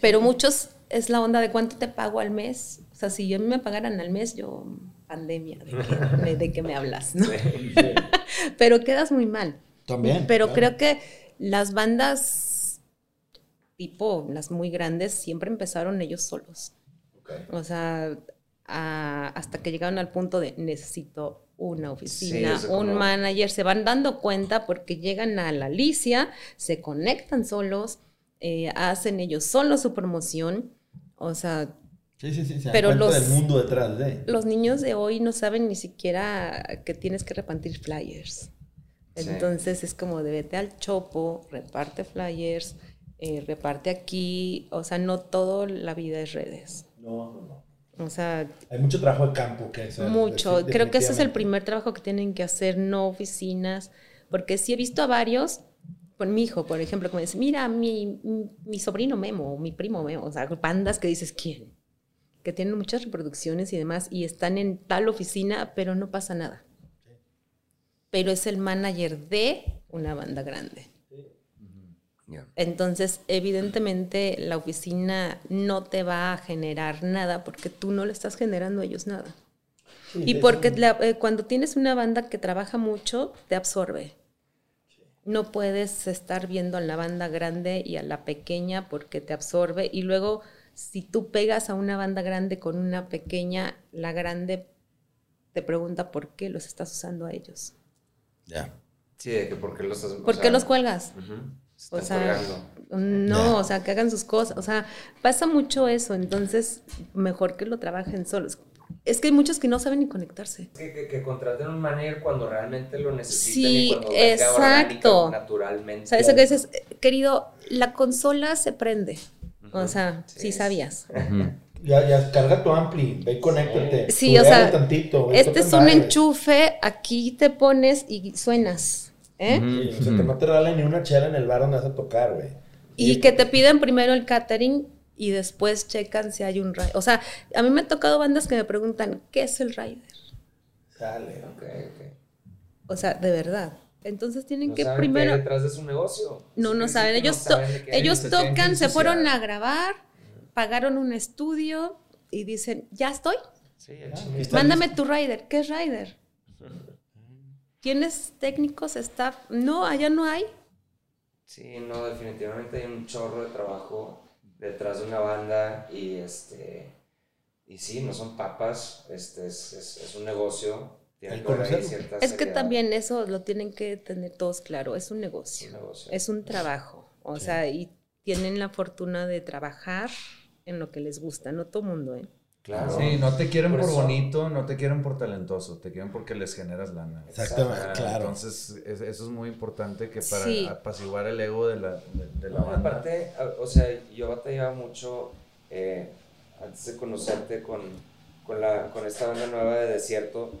Pero muchos es la onda de cuánto te pago al mes. O sea, si yo me pagaran al mes, yo, pandemia, ¿de qué, me- de qué me hablas? ¿no? Pero quedas muy mal. También. Pero claro. creo que las bandas tipo, las muy grandes, siempre empezaron ellos solos. Ok. O sea, a- hasta que llegaron al punto de necesito una oficina, un como- manager, se van dando cuenta porque llegan a la Alicia, se conectan solos, eh, hacen ellos solos su promoción. O sea, Sí, sí, sí. Se Pero los- del mundo detrás de. los niños de hoy no saben ni siquiera que tienes que repartir flyers. Sí. Entonces es como de vete al chopo, reparte flyers, eh, reparte aquí. O sea, no todo la vida es redes. No, no, no. O sea, Hay mucho trabajo de campo que hacer. mucho. Creo que ese es el primer trabajo que tienen que hacer, no oficinas. Porque sí he visto a varios, con mi hijo, por ejemplo, que me dice, mira, mi, mi, mi sobrino Memo, mi primo Memo, o sea, bandas que dices, ¿quién? Que tienen muchas reproducciones y demás, y están en tal oficina, pero no pasa nada. Pero es el manager de una banda grande. Entonces, evidentemente, la oficina no te va a generar nada porque tú no le estás generando a ellos nada. Sí, Y porque la- eh, cuando tienes una banda que trabaja mucho, te absorbe. No puedes estar viendo a la banda grande y a la pequeña porque te absorbe. Y luego, si tú pegas a una banda grande con una pequeña, la grande te pregunta por qué los estás usando a ellos. Ya. Sí, de que por qué los o ¿Por qué sea, los cuelgas? O sea, no, o sea, que hagan sus cosas. O sea, pasa mucho eso. Entonces, mejor que lo trabajen solos. Es que hay muchos que no saben ni conectarse. Que, que, que contraten un manager cuando realmente lo necesitan Sí, y cuando exacto. orgánica, naturalmente. O sea, eso que dices, eh, querido, la consola se prende. O sea, sí, Sí. sabías. Ya, ya, carga tu ampli, ve y conéctate. Sí, o sea, tantito, Este es un enchufe, aquí te pones y suenas. ¿eh? Sí, o sea, que no te regalen ni una chela en el bar donde vas a tocar, güey. Y que te piden primero el catering y después checan si hay un rider. O sea, a mí me ha tocado bandas que me preguntan, ¿qué es el rider? Chale. Ok, ok. O sea, de verdad. Entonces tienen No que saben qué hay primero... detrás de su negocio. No, no saben. Ellos, no saben tocan, se fueron a grabar, pagaron un estudio y dicen, ya estoy. Sí, Ah, está. Mándame tu rider. ¿Qué es rider? ¿Tienes técnicos, staff? No, allá no hay. Sí, no, definitivamente hay un chorro de trabajo detrás de una banda y este y sí, no son papas, este es, es, es un negocio, que ahí cierta Es que seriedad. también eso lo tienen que tener todos claro. Es un negocio. un negocio. Es un trabajo. O Sí. sea, y tienen la fortuna de trabajar en lo que les gusta. No todo mundo, ¿eh? Claro. Sí, no te quieren Por por, bonito, no te quieren por talentoso, te quieren porque les generas lana. Exactamente, Ah, claro. Entonces, es- eso es muy importante que para Sí. apaciguar el ego de la, de, de la No, banda. aparte, o sea, yo batallaba mucho eh, antes de conocerte con, con, la, con esta banda nueva de Desierto.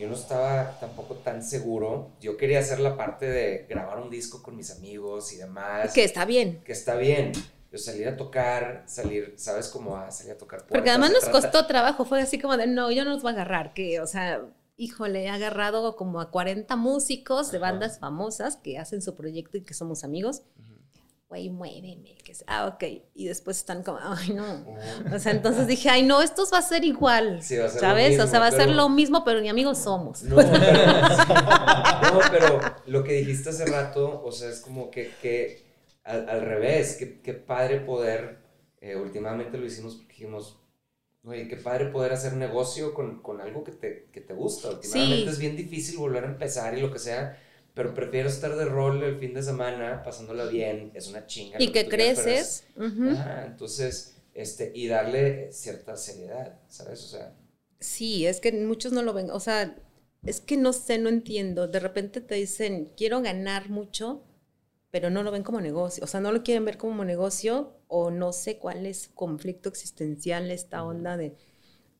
Yo no estaba tampoco tan seguro. Yo quería hacer la parte de grabar un disco con mis amigos y demás. Que está bien. que está bien. Yo salir a tocar, salir, ¿sabes cómo a salir a tocar Porque puertas, además se nos trata- costó trabajo. Fue así como de, no, yo no los voy a agarrar. Que, o sea, híjole, he agarrado como a 40 músicos de Ajá. bandas famosas que hacen su proyecto y que somos amigos. Güey, muéveme. Que es- ah, ok. Y después están como, ay, no. Ujú. O sea, entonces dije, ay, no, esto va a ser igual. Sí, va a ser ¿Sabes? o sea, va a ser lo mismo, pero ni amigos somos. No, pero, no, pero lo que dijiste hace rato, o sea, es como que, que al, al revés, que, que padre poder, eh, últimamente lo hicimos porque dijimos, oye, qué padre poder hacer negocio con, con algo que te, que te gusta. Últimamente Sí. es bien difícil volver a empezar y lo que sea, pero prefiero estar de rol el fin de semana, pasándola bien, es una chinga. Y que creces. Ajá, entonces, este, y darle cierta seriedad, ¿sabes? O sea, Sí, es que muchos no lo ven. O sea, es que no sé, no entiendo. De repente te dicen, quiero ganar mucho, pero no lo ven como negocio. O sea, no lo quieren ver como negocio o no sé cuál es su conflicto existencial, esta onda de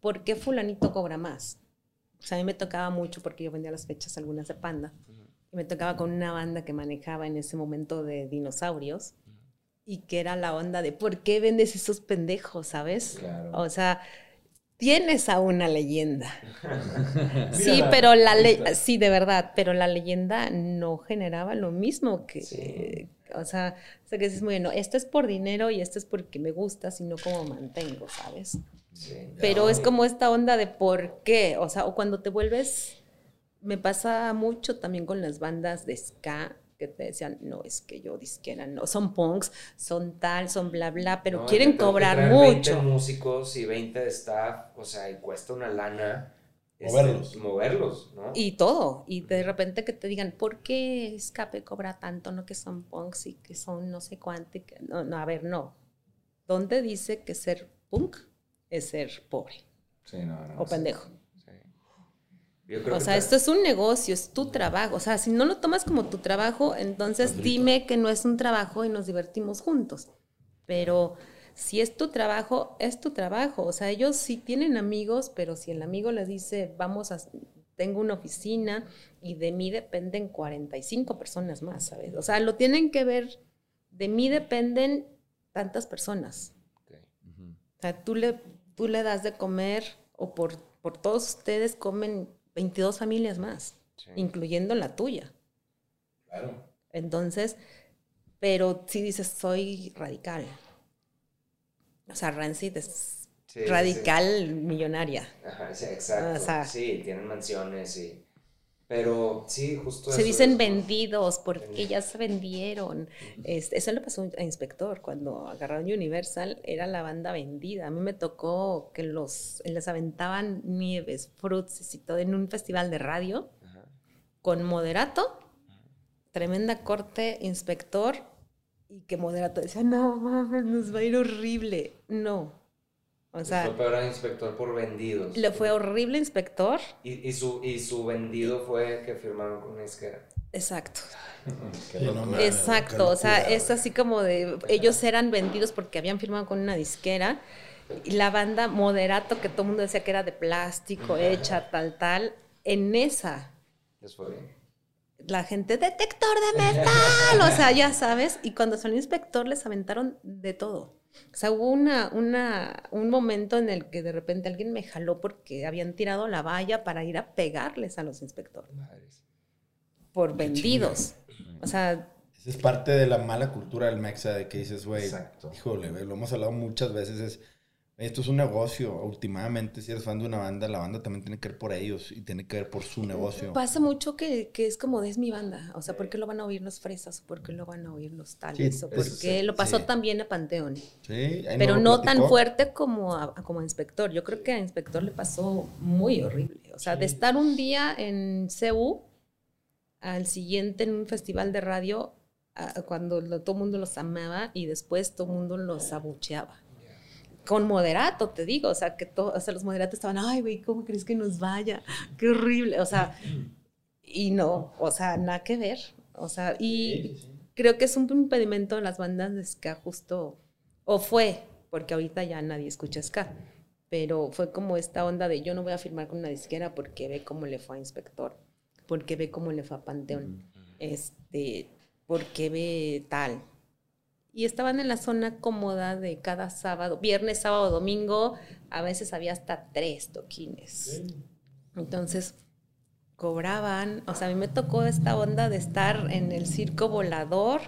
por qué fulanito cobra más. O sea, a mí me tocaba mucho porque yo vendía las fechas algunas de Panda. Y me tocaba con una banda que manejaba en ese momento de dinosaurios y que era la onda de ¿por qué vendes esos pendejos, sabes? Claro. O sea, tienes a una leyenda. sí, pero la está. sí, de verdad, pero la leyenda no generaba lo mismo que, Sí. o sea, o sea, que dices, bueno, esto es por dinero y esto es porque me gusta, sino como mantengo, ¿sabes? sí. Pero No, es como esta onda de por qué, o sea, o cuando te vuelves, me pasa mucho también con las bandas de ska que te decían, no, es que yo disquera, no, son punks, son tal, son bla, bla, pero No, quieren cobrar traer 20 mucho. músicos y 20 de staff, o sea, y cuesta una lana. este, Moverlos. moverlos, ¿no? Y todo, y de repente que te digan, ¿por qué Escape cobra tanto? No que son punks y que son no sé cuánto. y que- No, no, a ver, no. ¿Dónde dice que ser punk es ser pobre Sí, no, no, o pendejo? Sí. Yo creo O que sea, esto es un negocio, es tu trabajo. O sea, si no lo tomas como tu trabajo, entonces dime que no es un trabajo y nos divertimos juntos. Pero si es tu trabajo, es tu trabajo. O sea, ellos sí tienen amigos, pero si el amigo les dice, vamos a, tengo una oficina y de mí dependen 45 personas más, ¿sabes? O sea, lo tienen que ver, de mí dependen tantas personas. O sea, tú le, tú le das de comer o por, por todos ustedes comen 22 familias más, Sí. incluyendo la tuya. Claro. Entonces, pero si dices, soy radical. O sea, Rancid es Sí, sí, radical millonaria. sí. Ajá, sí, exacto. O sea- sí, tienen mansiones y... Pero sí, justo Se eso dicen vendidos porque Vendidos. ya se vendieron. Este, eso le pasó a Inspector cuando agarraron Universal, era la banda vendida. A mí me tocó que los, les aventaban nieves, fruits y todo en un festival de radio Ajá. con Moderato, tremenda corte, Inspector, y que Moderato decía, no mames, nos va a ir horrible. No. O sea, fue peor al inspector por vendidos. le fue horrible Inspector. Y, y, su, y su vendido fue que firmaron con una disquera. Exacto. Locura. Exacto, o sea, es así como de, ellos eran vendidos porque habían firmado con una disquera y la banda Moderato, que todo el mundo decía que era de plástico, hecha tal, tal, en esa, Les fue bien. la gente, detector de metal, o sea, ya sabes, y cuando salió inspector les aventaron de todo. O sea, hubo una, una, un momento en el que de repente alguien me jaló porque habían tirado la valla para ir a pegarles a los inspectores Madres. por vendidos. O sea, Esa es parte de la mala cultura del Mexa, de que dices, güey, híjole, güey, lo hemos hablado muchas veces, es, esto es un negocio. Últimamente, si eres fan de una banda, la banda también tiene que ver por ellos y tiene que ver por su negocio. pasa mucho que, que es como de es mi banda. O sea, ¿por qué lo van a oír los fresas? ¿O por qué lo van a oír los tales? Sí, ¿O por eso qué sí, lo pasó sí. también a Panteón? Sí, Pero no tan fuerte como a, a- como a Inspector. Yo creo que a Inspector le pasó muy horrible. O sea, de estar un día en CU, al siguiente en un festival de radio, a- cuando lo- todo el mundo los amaba y después todo el mundo los abucheaba. Con moderato, te digo, o sea, que to- o sea, los moderatos estaban, ay, güey, ¿cómo crees que nos vaya? Qué horrible, o sea, y no, o sea, nada que ver, o sea, y Sí, sí. creo que es un impedimento de las bandas de ska justo, o fue, porque ahorita ya nadie escucha ska, pero fue como esta onda de yo no voy a firmar con una disquera porque ve cómo le fue a Inspector, porque ve cómo le fue a Panteón, este, porque ve tal. Y estaban en la zona cómoda de cada sábado, viernes, sábado, domingo, a veces había hasta tres toquines. Entonces, cobraban, o sea, a mí me tocó esta onda de estar en el circo volador,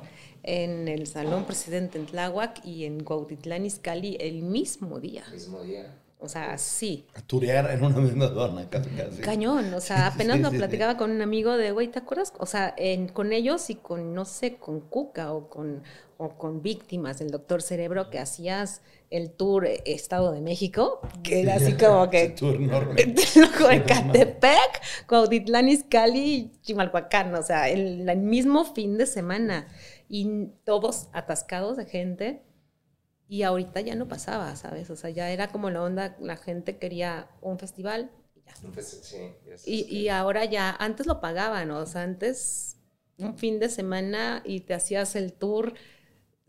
en el Salón Presidente en Tláhuac y en Cuautitlán Izcalli el mismo día. Mismo día. O sea, sí, A turear en una misma zona, casi, casi. cañón. O sea, apenas Sí, lo sí, sí. platicaba con un amigo de, güey, ¿te acuerdas? O sea, en- con ellos y con, no sé, con Cuca o con, o con víctimas del Doctor Cerebro que hacías el tour eh, Estado de México, que era así como que tour enorme. Loco de Catepec, Cuautitlán Izcalli y Chimalhuacán, o sea, el, el mismo fin de semana y todos atascados de gente y ahorita ya no pasaba, ¿sabes? O sea, ya era como la onda, la gente quería un festival y ya. Un festi- sí, Y, y ahora ya, antes lo pagaban, o sea, antes un fin de semana y te hacías el tour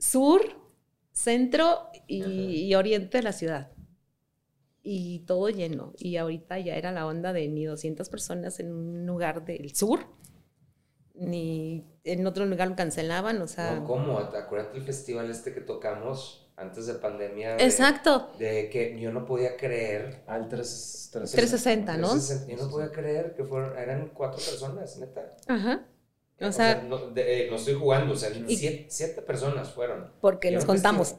sur, centro y, y oriente de la ciudad. Y todo lleno. Y ahorita ya era la onda de ni 200 personas en un lugar del sur, ni en otro lugar lo cancelaban, o sea... No, ¿cómo? Acuérdate el festival este que tocamos antes de pandemia. de- Exacto. De que yo no podía creer. Al 3, 360, ¿no? 360, Yo no podía creer que fueron, eran cuatro personas, neta. Ajá. O sea, no, de- eh, no estoy jugando, o sea, Y- siete, siete personas fueron. porque un contamos.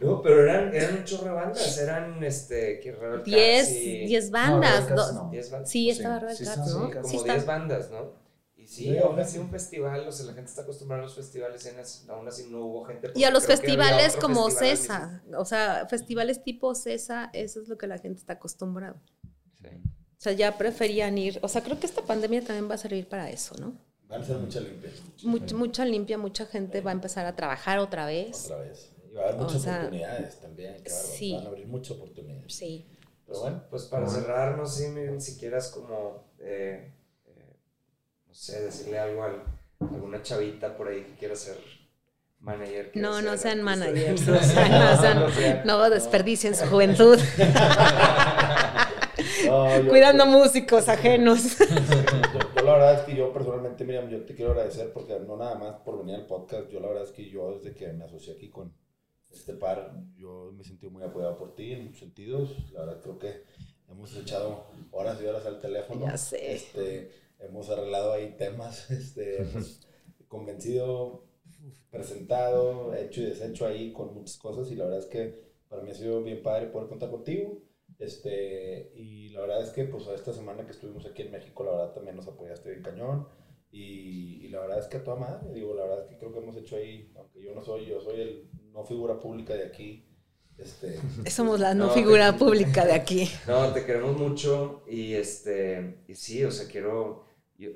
No, pero eran, eran un chorro de bandas, eran este, que 10 y- 10 bandas. Do- no. 10 bandas. Sí, estaba Sí, sí ¿no? Como Sí. 10 bandas, ¿no? Y sí, Sí, aún así un festival, o sea, la gente está acostumbrada a los festivales y aún así- no hubo gente. Y a los festivales como festival al CESA, o sea, festivales tipo CESA, eso es lo que la gente está acostumbrada. mismo- O sea, ya preferían ir, o sea, creo que esta pandemia también va a servir para eso, ¿no? Van a ser mucha limpia. Much- mucha limpia, mucha gente va a empezar a trabajar otra vez. Otra vez. Y va a haber O muchas sea, oportunidades también. Claro, sí. Van a abrir muchas oportunidades. Sí. Pero bueno, Pues para Bueno. cerrar, no sé Miren, si quieras como, eh, eh, no sé, decirle algo a alguna chavita por ahí que quiera ser manager. No, no sean managers, o sea, no, sean- No sean- no desperdicien su juventud no, yo- cuidando músicos ajenos. yo, yo la verdad es que yo personalmente, Miriam, yo te quiero agradecer porque no nada más por venir al podcast, yo la verdad es que yo desde que me asocié aquí con este par, yo me sentí muy apoyado por ti en muchos sentidos. La verdad creo que hemos echado horas y horas al teléfono. Ya sé. Este, hemos arreglado ahí temas, este, hemos convencido, presentado, hecho y deshecho ahí con muchas cosas y la verdad es que para mí ha sido bien padre poder contar contigo. Este, y la verdad es que pues esta semana que estuvimos aquí en México, la verdad también nos apoyaste bien cañón. Y, y la verdad es que a toda madre, digo, la verdad es que creo que hemos hecho ahí, aunque yo no soy, yo soy el no figura pública de aquí. Este, Somos la no No, figura te- pública de aquí. No, te queremos mucho y este, y sí, o sea, quiero, yo,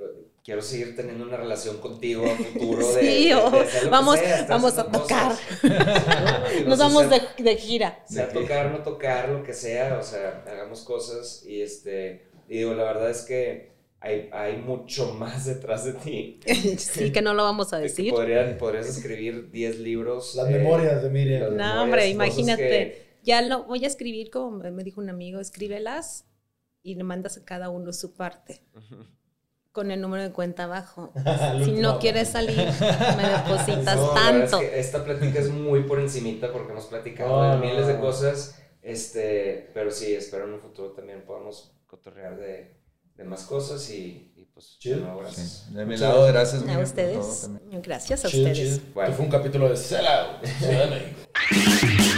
quiero seguir teniendo una relación contigo a futuro. De, Sí, de- de o lo que vamos- sea, vamos a tocar. cosas. ¿no? Nos vamos sea- de, de gira. sea tocar, no tocar, lo que sea, o sea, hagamos cosas y este, y digo, la verdad es que hay, hay mucho más detrás de ti. Sí, que no lo vamos a de decir. podrían- podrías escribir 10 libros. las eh, memorias de Miriam. No, memorias, hombre, imagínate. que- Ya lo voy a escribir, como me dijo un amigo, escríbelas y le mandas a cada uno su parte. Con el número de cuenta abajo. Si no quieres salir, me depositas No, verdad es tanto. que esta plática es muy por encimita porque hemos platicado No, de miles de cosas. Este, pero sí, espero en un futuro también podamos cotorrear de, de más cosas y, y pues, Chill. no, gracias. De mi lado, gracias. A todo ustedes. Gracias a Chill, ustedes. chill. Bueno. Fue un capítulo de México.